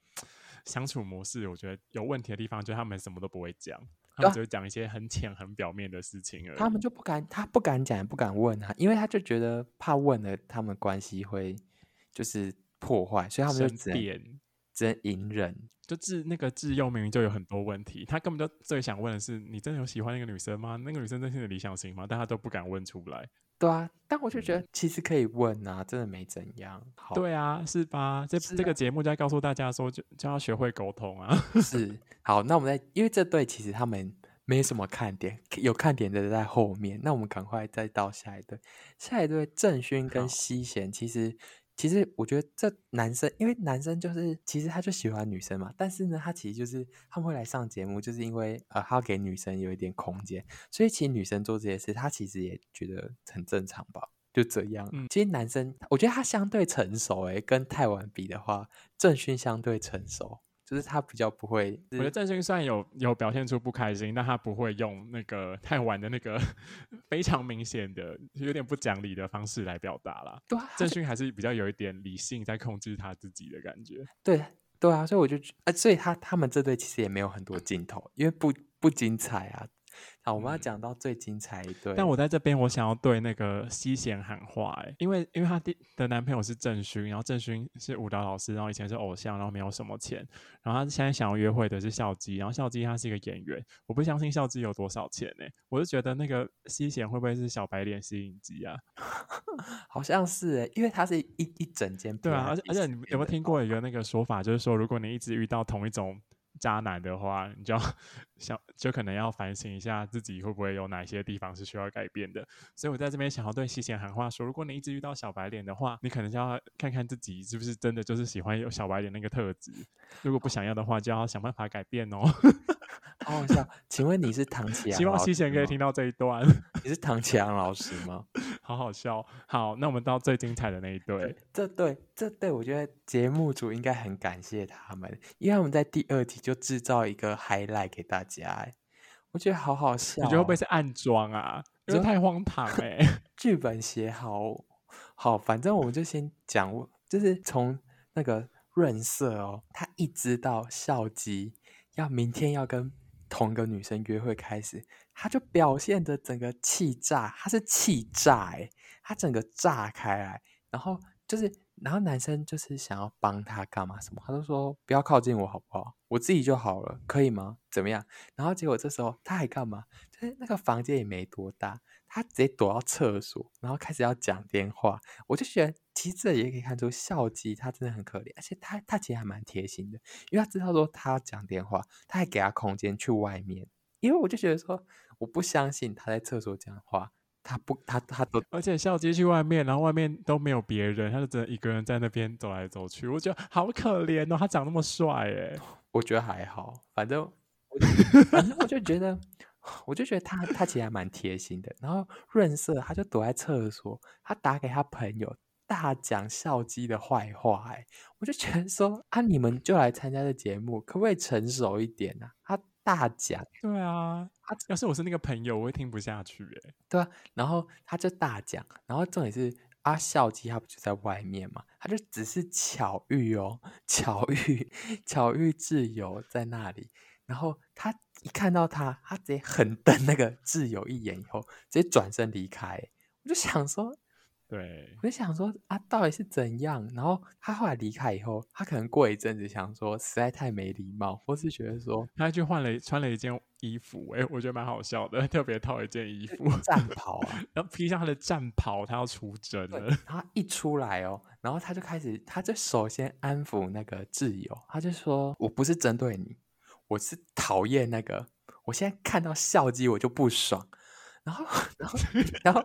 相处模式，我觉得有问题的地方就是他们什么都不会讲。他们只会讲一些很浅、很表面的事情而已。他们就不敢，他不敢讲，也不敢问啊，因为他就觉得怕问了，他们关系会就是破坏，所以他们就只能只能隐忍。就自那个自幼明明就有很多问题，他根本就最想问的是：你真的有喜欢那个女生吗？那个女生真是你的理想型吗？但他都不敢问出来。对啊，但我就觉得其实可以问啊，真的没怎样。好对啊，是吧？这、啊、这个节目就在告诉大家说，就就要学会沟通啊。是，好，那我们在，因为这对其实他们没什么看点，有看点的在后面。那我们赶快再到下一对，下一对郑勋跟西贤，其实。其实我觉得这男生，因为男生就是其实他就喜欢女生嘛，但是呢，他其实就是他们会来上节目，就是因为呃，他要给女生有一点空间，所以其实女生做这些事，他其实也觉得很正常吧，就这样。嗯、其实男生，我觉得他相对成熟，诶，跟泰文比的话，郑勋相对成熟。就是他比较不会，我觉得郑勋虽然有有表现出不开心，但他不会用那个太晚的那个非常明显的、有点不讲理的方式来表达啦。对啊，郑勋还是比较有一点理性在控制他自己的感觉。对对啊，所以我就，啊，所以他他们这对其实也没有很多镜头，因为不不精彩啊。好，我们要讲到最精彩一对。但我在这边，我想要对那个西贤喊话，哎，因为因为他的的男朋友是郑勋，然后郑勋是舞蹈老师，然后以前是偶像，然后没有什么钱，然后他现在想要约会的是孝基，然后孝基他是一个演员，我不相信孝基有多少钱呢？我就觉得那个西贤会不会是小白脸吸引机啊？好像是哎，因为他是一一整间，对啊，而且而且你有没有听过一个那个说法，就是说如果你一直遇到同一种。渣男的话，你就要 想，就可能要反省一下自己会不会有哪些地方是需要改变的。所以我在这边想要对西贤喊话说：如果你一直遇到小白脸的话，你可能就要看看自己是不是真的就是喜欢有小白脸那个特质。如果不想要的话，就要想办法改变哦。好好笑，请问你是唐綺阳？希望西贤可以听到这一段。你是唐綺阳老师吗？好好笑。好，那我们到最精彩的那一对。这对，这对，我觉得节目组应该很感谢他们，因为我们在第二集就制造一个 highlight 给大家。我觉得好好笑。你觉得会不会是暗装啊？因为太荒唐哎。剧本写好，好，反正我们就先讲，就是从那个润色哦，他一直到孝基要明天要跟。同个女生约会开始，他就表现的整个气炸，他是气炸哎，他整个炸开来，然后就是，然后男生就是想要帮他干嘛什么，他就说不要靠近我好不好，我自己就好了，可以吗？怎么样？然后结果这时候他还干嘛？就是那个房间也没多大。他直接躲到厕所，然后开始要讲电话。我就觉得，其实这也可以看出孝基他真的很可怜，而且他他其实还蛮贴心的，因为他知道说他要讲电话，他还给他空间去外面。因为我就觉得说，我不相信他在厕所讲话，他不他他都，而且孝基去外面，然后外面都没有别人，他就只能一个人在那边走来走去。我觉得好可怜哦，他长那么帅哎，我觉得还好，反正 反正我就觉得。我就觉得他他其实还蛮贴心的，然后润色他就躲在厕所，他打给他朋友大讲孝基的坏话，哎，我就觉得说啊，你们就来参加这节目，可不可以成熟一点呢？啊？他大讲，对啊，他要是我是那个朋友，我会听不下去，哎，对啊，然后他就大讲，然后重点是啊，孝基他不就在外面嘛，他就只是巧遇哦，巧遇巧遇挚友在那里，然后他。一看到他，他直接狠瞪那个挚友一眼，以后直接转身离开。我就想说，对，我就想说啊，到底是怎样？然后他后来离开以后，他可能过一阵子想说，实在太没礼貌，或是觉得说，他去换了穿了一件衣服，哎，我觉得蛮好笑的，特别套一件衣服，战袍啊，然后披上他的战袍，他要出征了。然后一出来哦，然后他就开始，他就首先安抚那个挚友，他就说，我不是针对你。我是讨厌那个，我现在看到笑肌我就不爽，然后，然后，然后，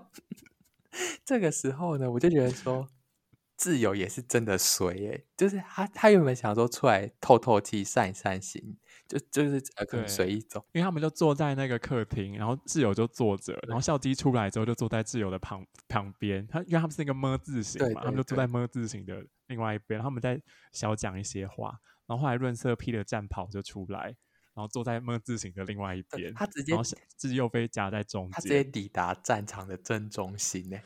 这个时候呢，我就觉得说，挚友也是真的衰耶，就是他，他原本想说出来透透气、散一散心，就就是呃，可能随意走，因为他们就坐在那个客厅，然后挚友就坐着，然后孝基出来之后就坐在挚友的旁旁边，他因为他们是那个么字形嘛，他们就坐在么字形的另外一边，他们在小讲一些话。然后后来润色披了战袍就出来，然后坐在梦字形的另外一边，他直接，然后挚友被夹在中间，他直接抵达战场的正中心呢。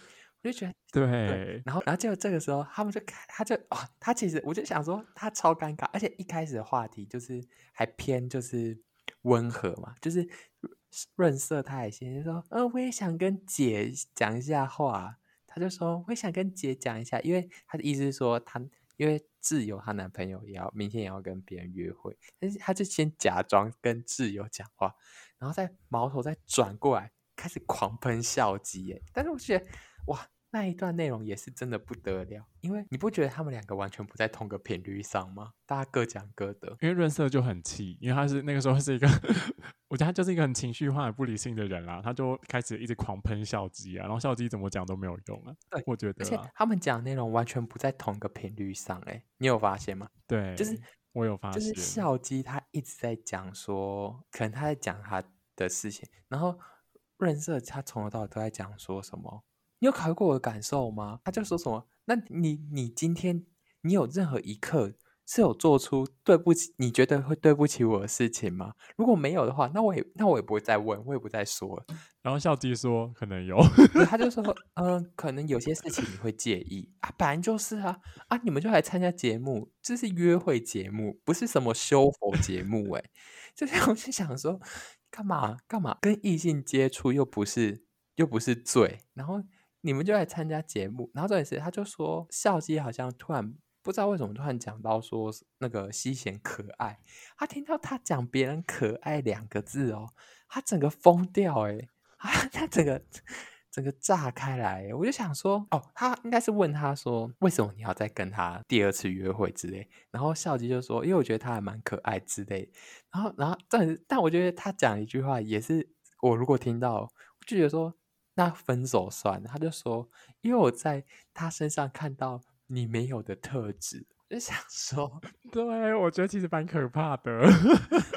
我就觉得对，对，然后然后就这个时候，他们就开，他就哦，他其实我就想说他超尴尬，而且一开始的话题就是还偏就是温和嘛，就是润色他也先就说，呃，我也想跟姐讲一下话，他就说我也想跟姐讲一下，因为他的意思是说他。因为自由她男朋友也要明天也要跟别人约会，但是她就先假装跟自由讲话，然后再矛头再转过来开始狂喷孝基耶。但是我觉得哇，那一段内容也是真的不得了，因为你不觉得他们两个完全不在同个频率上吗？大家各讲各的。因为润色就很气，因为他是那个时候是一个。我觉得他就是一个很情绪化、不理性的人啦，他就开始一直狂喷笑鸡啊，然后笑鸡怎么讲都没有用啊。对，我觉得，而且他们讲的内容完全不在同一个频率上，哎，你有发现吗？对，就是我有发现，就是孝基他一直在讲说，可能他在讲他的事情，然后润色他从头到尾都在讲说什么？你有考虑过我的感受吗？他就说什么？那你你今天你有任何一刻？是有做出对不起，你觉得会对不起我的事情吗？如果没有的话，那我也那我也不会再问，我也不再说了。然后孝基说可能有，他就说嗯、呃，可能有些事情你会介意啊，本来就是啊啊，你们就来参加节目，这是约会节目，不是什么修佛节目哎、欸。就是我就想说，干嘛干嘛跟异性接触又不是又不是罪，然后你们就来参加节目，然后这一次他就说孝基好像突然不知道为什么突然讲到说那个西贤可爱，他听到他讲别人可爱两个字哦，他整个疯掉诶，啊他整个。整个炸开来，我就想说，哦，他应该是问他说，为什么你要再跟他第二次约会之类？然后孝基就说，因为我觉得他还蛮可爱之类。然后，然后，但但我觉得他讲一句话也是，我如果听到，就觉得说，那分手算了。他就说，因为我在他身上看到你没有的特质，我就想说，对，我觉得其实蛮可怕的。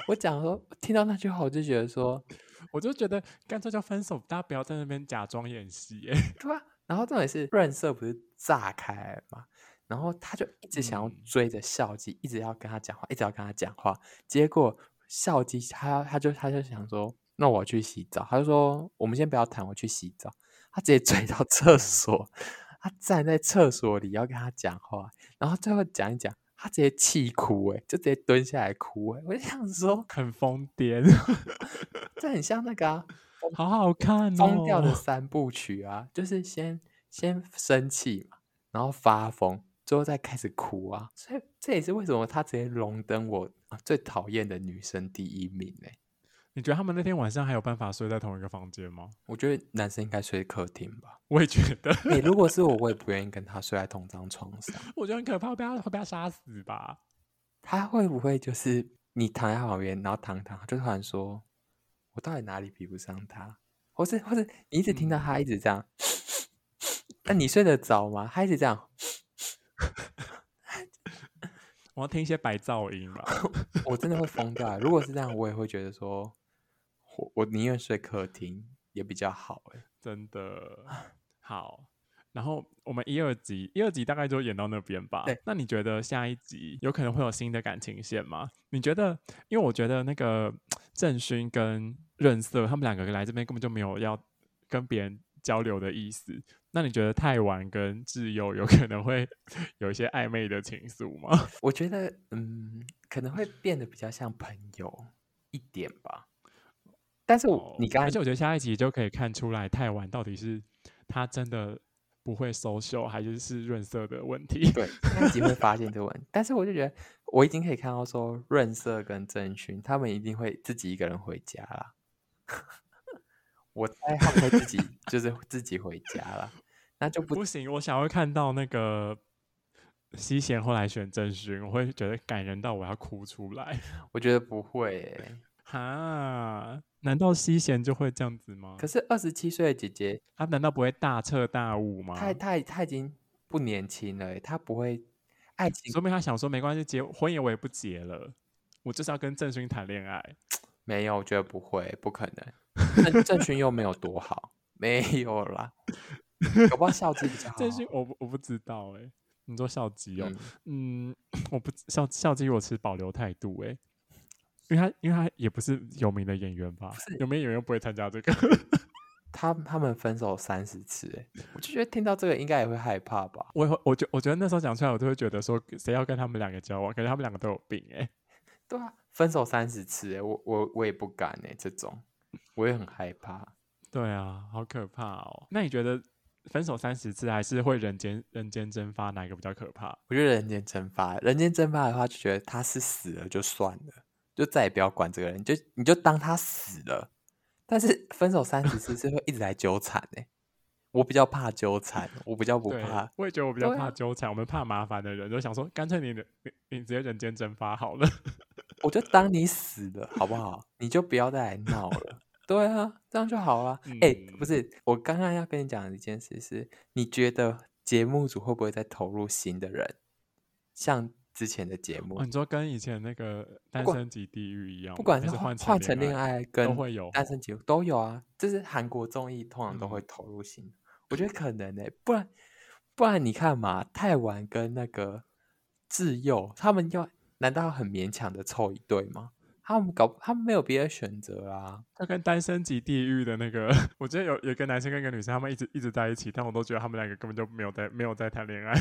我讲说，听到那句话，我就觉得说。我就觉得干脆就分手，大家不要在那边假装演戏，哎，对啊。然后重点是润色不是炸开了嘛，然后他就一直想要追着孝基，嗯、一直要跟他讲话，一直要跟他讲话。结果孝基他他就他就想说，那我去洗澡。他就说，我们先不要谈，我去洗澡。他直接追到厕所，他站在厕所里要跟他讲话，然后最后讲一讲。他直接气哭哎，就直接蹲下来哭哎，我就想说很疯癫，这很像那个啊，好好看哦，疯掉的三部曲啊，就是先先生气嘛，然后发疯，最后再开始哭啊，所以这也是为什么他直接荣登我最讨厌的女生第一名哎。你觉得他们那天晚上还有办法睡在同一个房间吗？我觉得男生应该睡客厅吧。我也觉得。你、欸、如果是我，我也不愿意跟他睡在同张床上。我觉得很可怕，会被他会被他杀死吧？他会不会就是你躺在旁边，然后躺躺，就突然说：“我到底哪里比不上他？”或是或是你一直听到他一直这样，那、嗯、你睡得着吗？他一直这样，我要听一些白噪音吧。我真的会疯掉。如果是这样，我也会觉得说。我我宁愿睡客厅也比较好哎，真的好。然后我们一二集一二集大概就演到那边吧。对，那你觉得下一集有可能会有新的感情线吗？你觉得？因为我觉得那个郑勋跟润色他们两个来这边根本就没有要跟别人交流的意思。那你觉得泰完跟智祐有可能会有一些暧昧的情愫吗？我觉得嗯，可能会变得比较像朋友一点吧。但是我你刚才，而且我觉得下一集就可以看出来太晚到底是他真的不会 social，还是是润色的问题。对，下一集会发现这个问题。但是我就觉得，我已经可以看到说，润色跟郑勋他们一定会自己一个人回家了。我猜他们会自己就是自己回家了，那就不不行。我想要看到那个西贤后来选郑勋，我会觉得感人到我要哭出来。我觉得不会、欸，哈。难道西贤就会这样子吗？可是二十七岁的姐姐，她难道不会大彻大悟吗？她她她已经不年轻了，她不会爱情，说明她想说没关系，结婚也我也不结了，我就是要跟郑勋谈恋爱。没有，我觉得不会，不可能。郑郑勋又没有多好，没有啦。搞不好孝基比较 好。郑勋，我我不知道哎、欸，你说孝基哦，嗯，嗯，我不孝孝基我持保留态度哎、欸。因为他，因为他也不是有名的演员吧？有名演员不会参加这个。他他们分手三十次，哎，我就觉得听到这个应该也会害怕吧。我会，我觉我觉得那时候讲出来，我都会觉得说，谁要跟他们两个交往？感觉他们两个都有病，哎。对啊，分手三十次，哎，我我我也不敢，哎，这种我也很害怕。对啊，好可怕哦。那你觉得分手三十次，还是会人间人间蒸发，哪一个比较可怕？我觉得人间蒸发，人间蒸发的话，就觉得他是死了就算了。就再也不要管这个人，就你就当他死了。但是分手三十次是会一直来纠缠哎，我比较怕纠缠，我比较不怕。我也觉得我比较怕纠缠，啊、我们怕麻烦的人就想说，干脆你你你直接人间蒸发好了。我就当你死了，好不好？你就不要再来闹了。对啊，这样就好了。哎、嗯欸，不是，我刚刚要跟你讲的一件事是，你觉得节目组会不会再投入新的人？像。之前的节目，你说跟以前那个《单身级地狱》一样，不管是换换成恋爱跟都会有单身节目都有啊。就是韩国综艺通常都会投入新，嗯、我觉得可能呢、欸，不然不然你看嘛，泰完跟那个智佑他们要难道要很勉强的凑一对吗？他们搞，他们没有别的选择啊。他跟《单身级地狱》的那个，我觉得有有一个男生跟一个女生，他们一直一直在一起，但我都觉得他们两个根本就没有在没有在谈恋爱。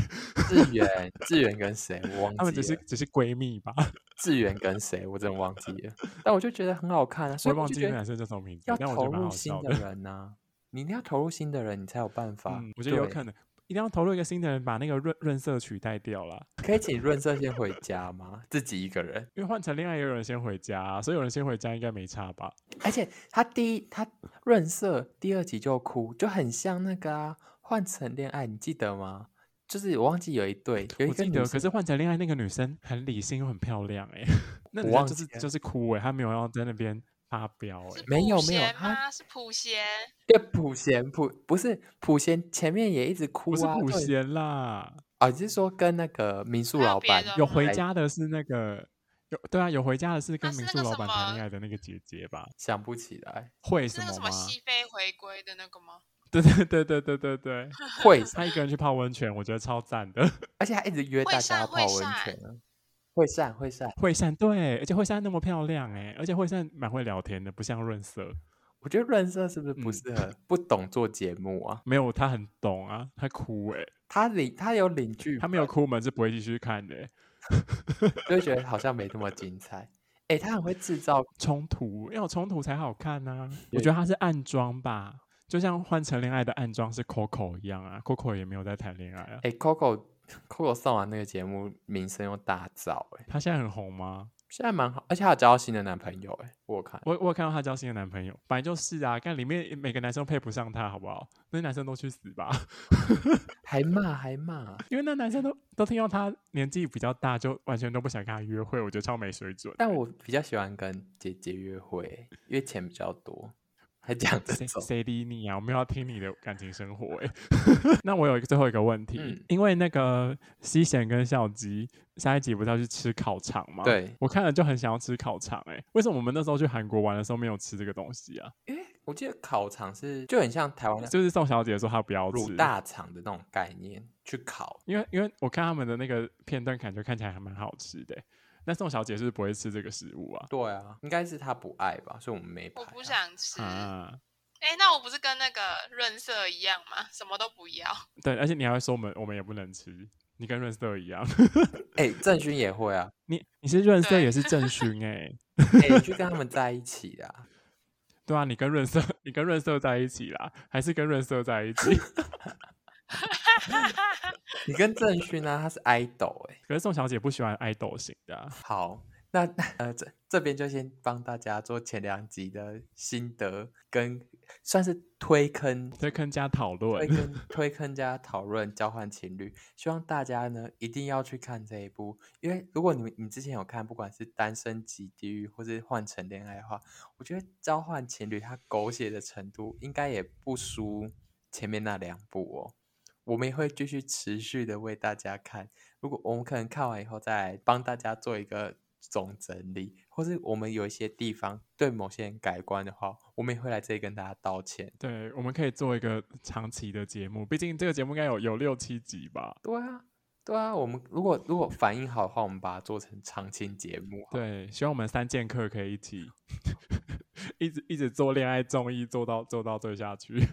志远，志远跟谁？我忘记了。他们只是只是闺蜜吧？志远跟谁，我真的忘记了。但我就觉得很好看啊，所以我忘记那男生叫什么名字。要投入新的人呐、啊，你一定要投入新的人，你才有办法。嗯、我觉得有可能。一定要投入一个新的人，把那个润润色取代掉了。可以请润色先回家吗？自己一个人？因为换成恋爱也有人先回家、啊，所以有人先回家应该没差吧？而且他第一他润色第二集就哭，就很像那个啊。换成恋爱，你记得吗？就是我忘记有一对，有一个女生，可是换成恋爱那个女生很理性又很漂亮哎、欸。那我忘记就是就是哭哎、欸，她没有要在那边。发飙哎，没有没有，他是普贤，对普贤普不是普贤，前面也一直哭啊，不是普贤啦，啊，就是说跟那个民宿老板有，有回家的是那个有对啊，有回家的是跟民宿老板谈恋爱的那个姐姐吧？想不起来会什么吗？什么西非回归的那个吗？对对对对对对对，会他一个人去泡温泉，我觉得超赞的，而且他一直约大家泡温泉。惠善，惠善，惠善，对，而且惠善那么漂亮哎，而且惠善蛮会聊天的，不像润色。我觉得润色是不是不适合？嗯、不懂做节目啊？没有，他很懂啊，他哭哎，他领他有领剧，他没有哭，我们是不会继续看的，就会觉得 好像没那么精彩。哎，他很会制造 冲突，要有冲突才好看呢、啊。我觉得他是暗装吧，就像换成恋爱的暗装是 Coco 一样啊，Coco 也没有在谈恋爱啊。哎，Coco。Coco 上完那个节目，名声又大噪哎。她现在很红吗？现在蛮好，而且她有交到新的男朋友哎。我有看，我我有看到她交新的男朋友，本来就是啊。看里面每个男生配不上她，好不好？那些男生都去死吧！还 骂还骂，因为那男生都都听到她年纪比较大，就完全都不想跟她约会，我觉得超没水准。但我比较喜欢跟姐姐约会，因为钱比较多。还讲谁谁理你啊？我们要听你的感情生活哎。那我有一个最后一个问题，嗯、因为那个西贤跟小吉下一集不是要去吃烤肠吗？对，我看了就很想要吃烤肠哎。为什么我们那时候去韩国玩的时候没有吃这个东西啊？诶，我记得烤肠是就很像台湾，就是宋小姐说她不要吃卤大肠的那种概念去烤，因为因为我看他们的那个片段，感觉看起来还蛮好吃的。那宋小姐是不，是不会吃这个食物啊？对啊，应该是她不爱吧，所以我们没。我不想吃。啊，哎、欸，那我不是跟那个润色一样吗？什么都不要。对，而且你还会说我们我们也不能吃，你跟润色一样。哎、欸，郑勋也会啊，你你是润色也是郑 勋哎，哎、欸，你去跟他们在一起啊？对啊，你跟润色，你跟润色在一起啦，还是跟润色在一起？你跟郑勋呢？他是 idol 哎、欸，可是宋小姐不喜欢 idol 型的、啊。好，那呃这这边就先帮大家做前两集的心得，跟算是推坑、推坑加讨论、推坑、推坑加讨论交换情侣。希望大家呢一定要去看这一部，因为如果你们你之前有看，不管是单身即地狱或是换成恋爱的话，我觉得交换情侣它狗血的程度应该也不输前面那两部哦。我们也会继续持续的为大家看。如果我们可能看完以后，再帮大家做一个总整理，或是我们有一些地方对某些人改观的话，我们也会来这里跟大家道歉。对，我们可以做一个长期的节目，毕竟这个节目应该有有六七集吧？对啊，对啊。我们如果如果反应好的话，我们把它做成长期节目。对，希望我们三剑客可以一起 一直一直做恋爱综艺，做到做到最下去。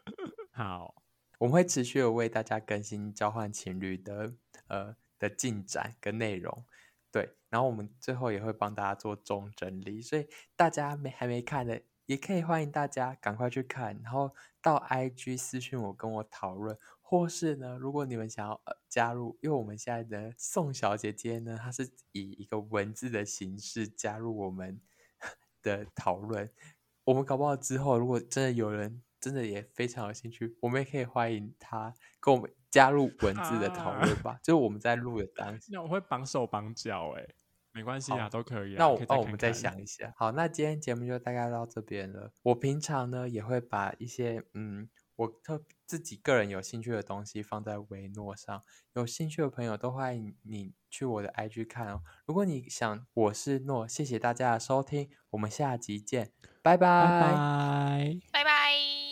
好。我们会持续的为大家更新交换情侣的呃的进展跟内容，对，然后我们最后也会帮大家做总整理，所以大家没还没看的，也可以欢迎大家赶快去看，然后到 IG 私讯我跟我讨论，或是呢，如果你们想要加入，因为我们现在的宋小姐姐呢，她是以一个文字的形式加入我们 的讨论，我们搞不好之后如果真的有人。真的也非常有兴趣，我们也可以欢迎他跟我们加入文字的讨论吧。啊、就是我们在录的当下，那我会绑手绑脚哎，没关系啊，都可以啊。那我那我们再想一下。好，那今天节目就大概到这边了。我平常呢也会把一些嗯，我特自己个人有兴趣的东西放在维诺上，有兴趣的朋友都欢迎你去我的 IG 看哦。如果你想，我是诺，谢谢大家的收听，我们下集见，拜拜，拜拜，拜拜。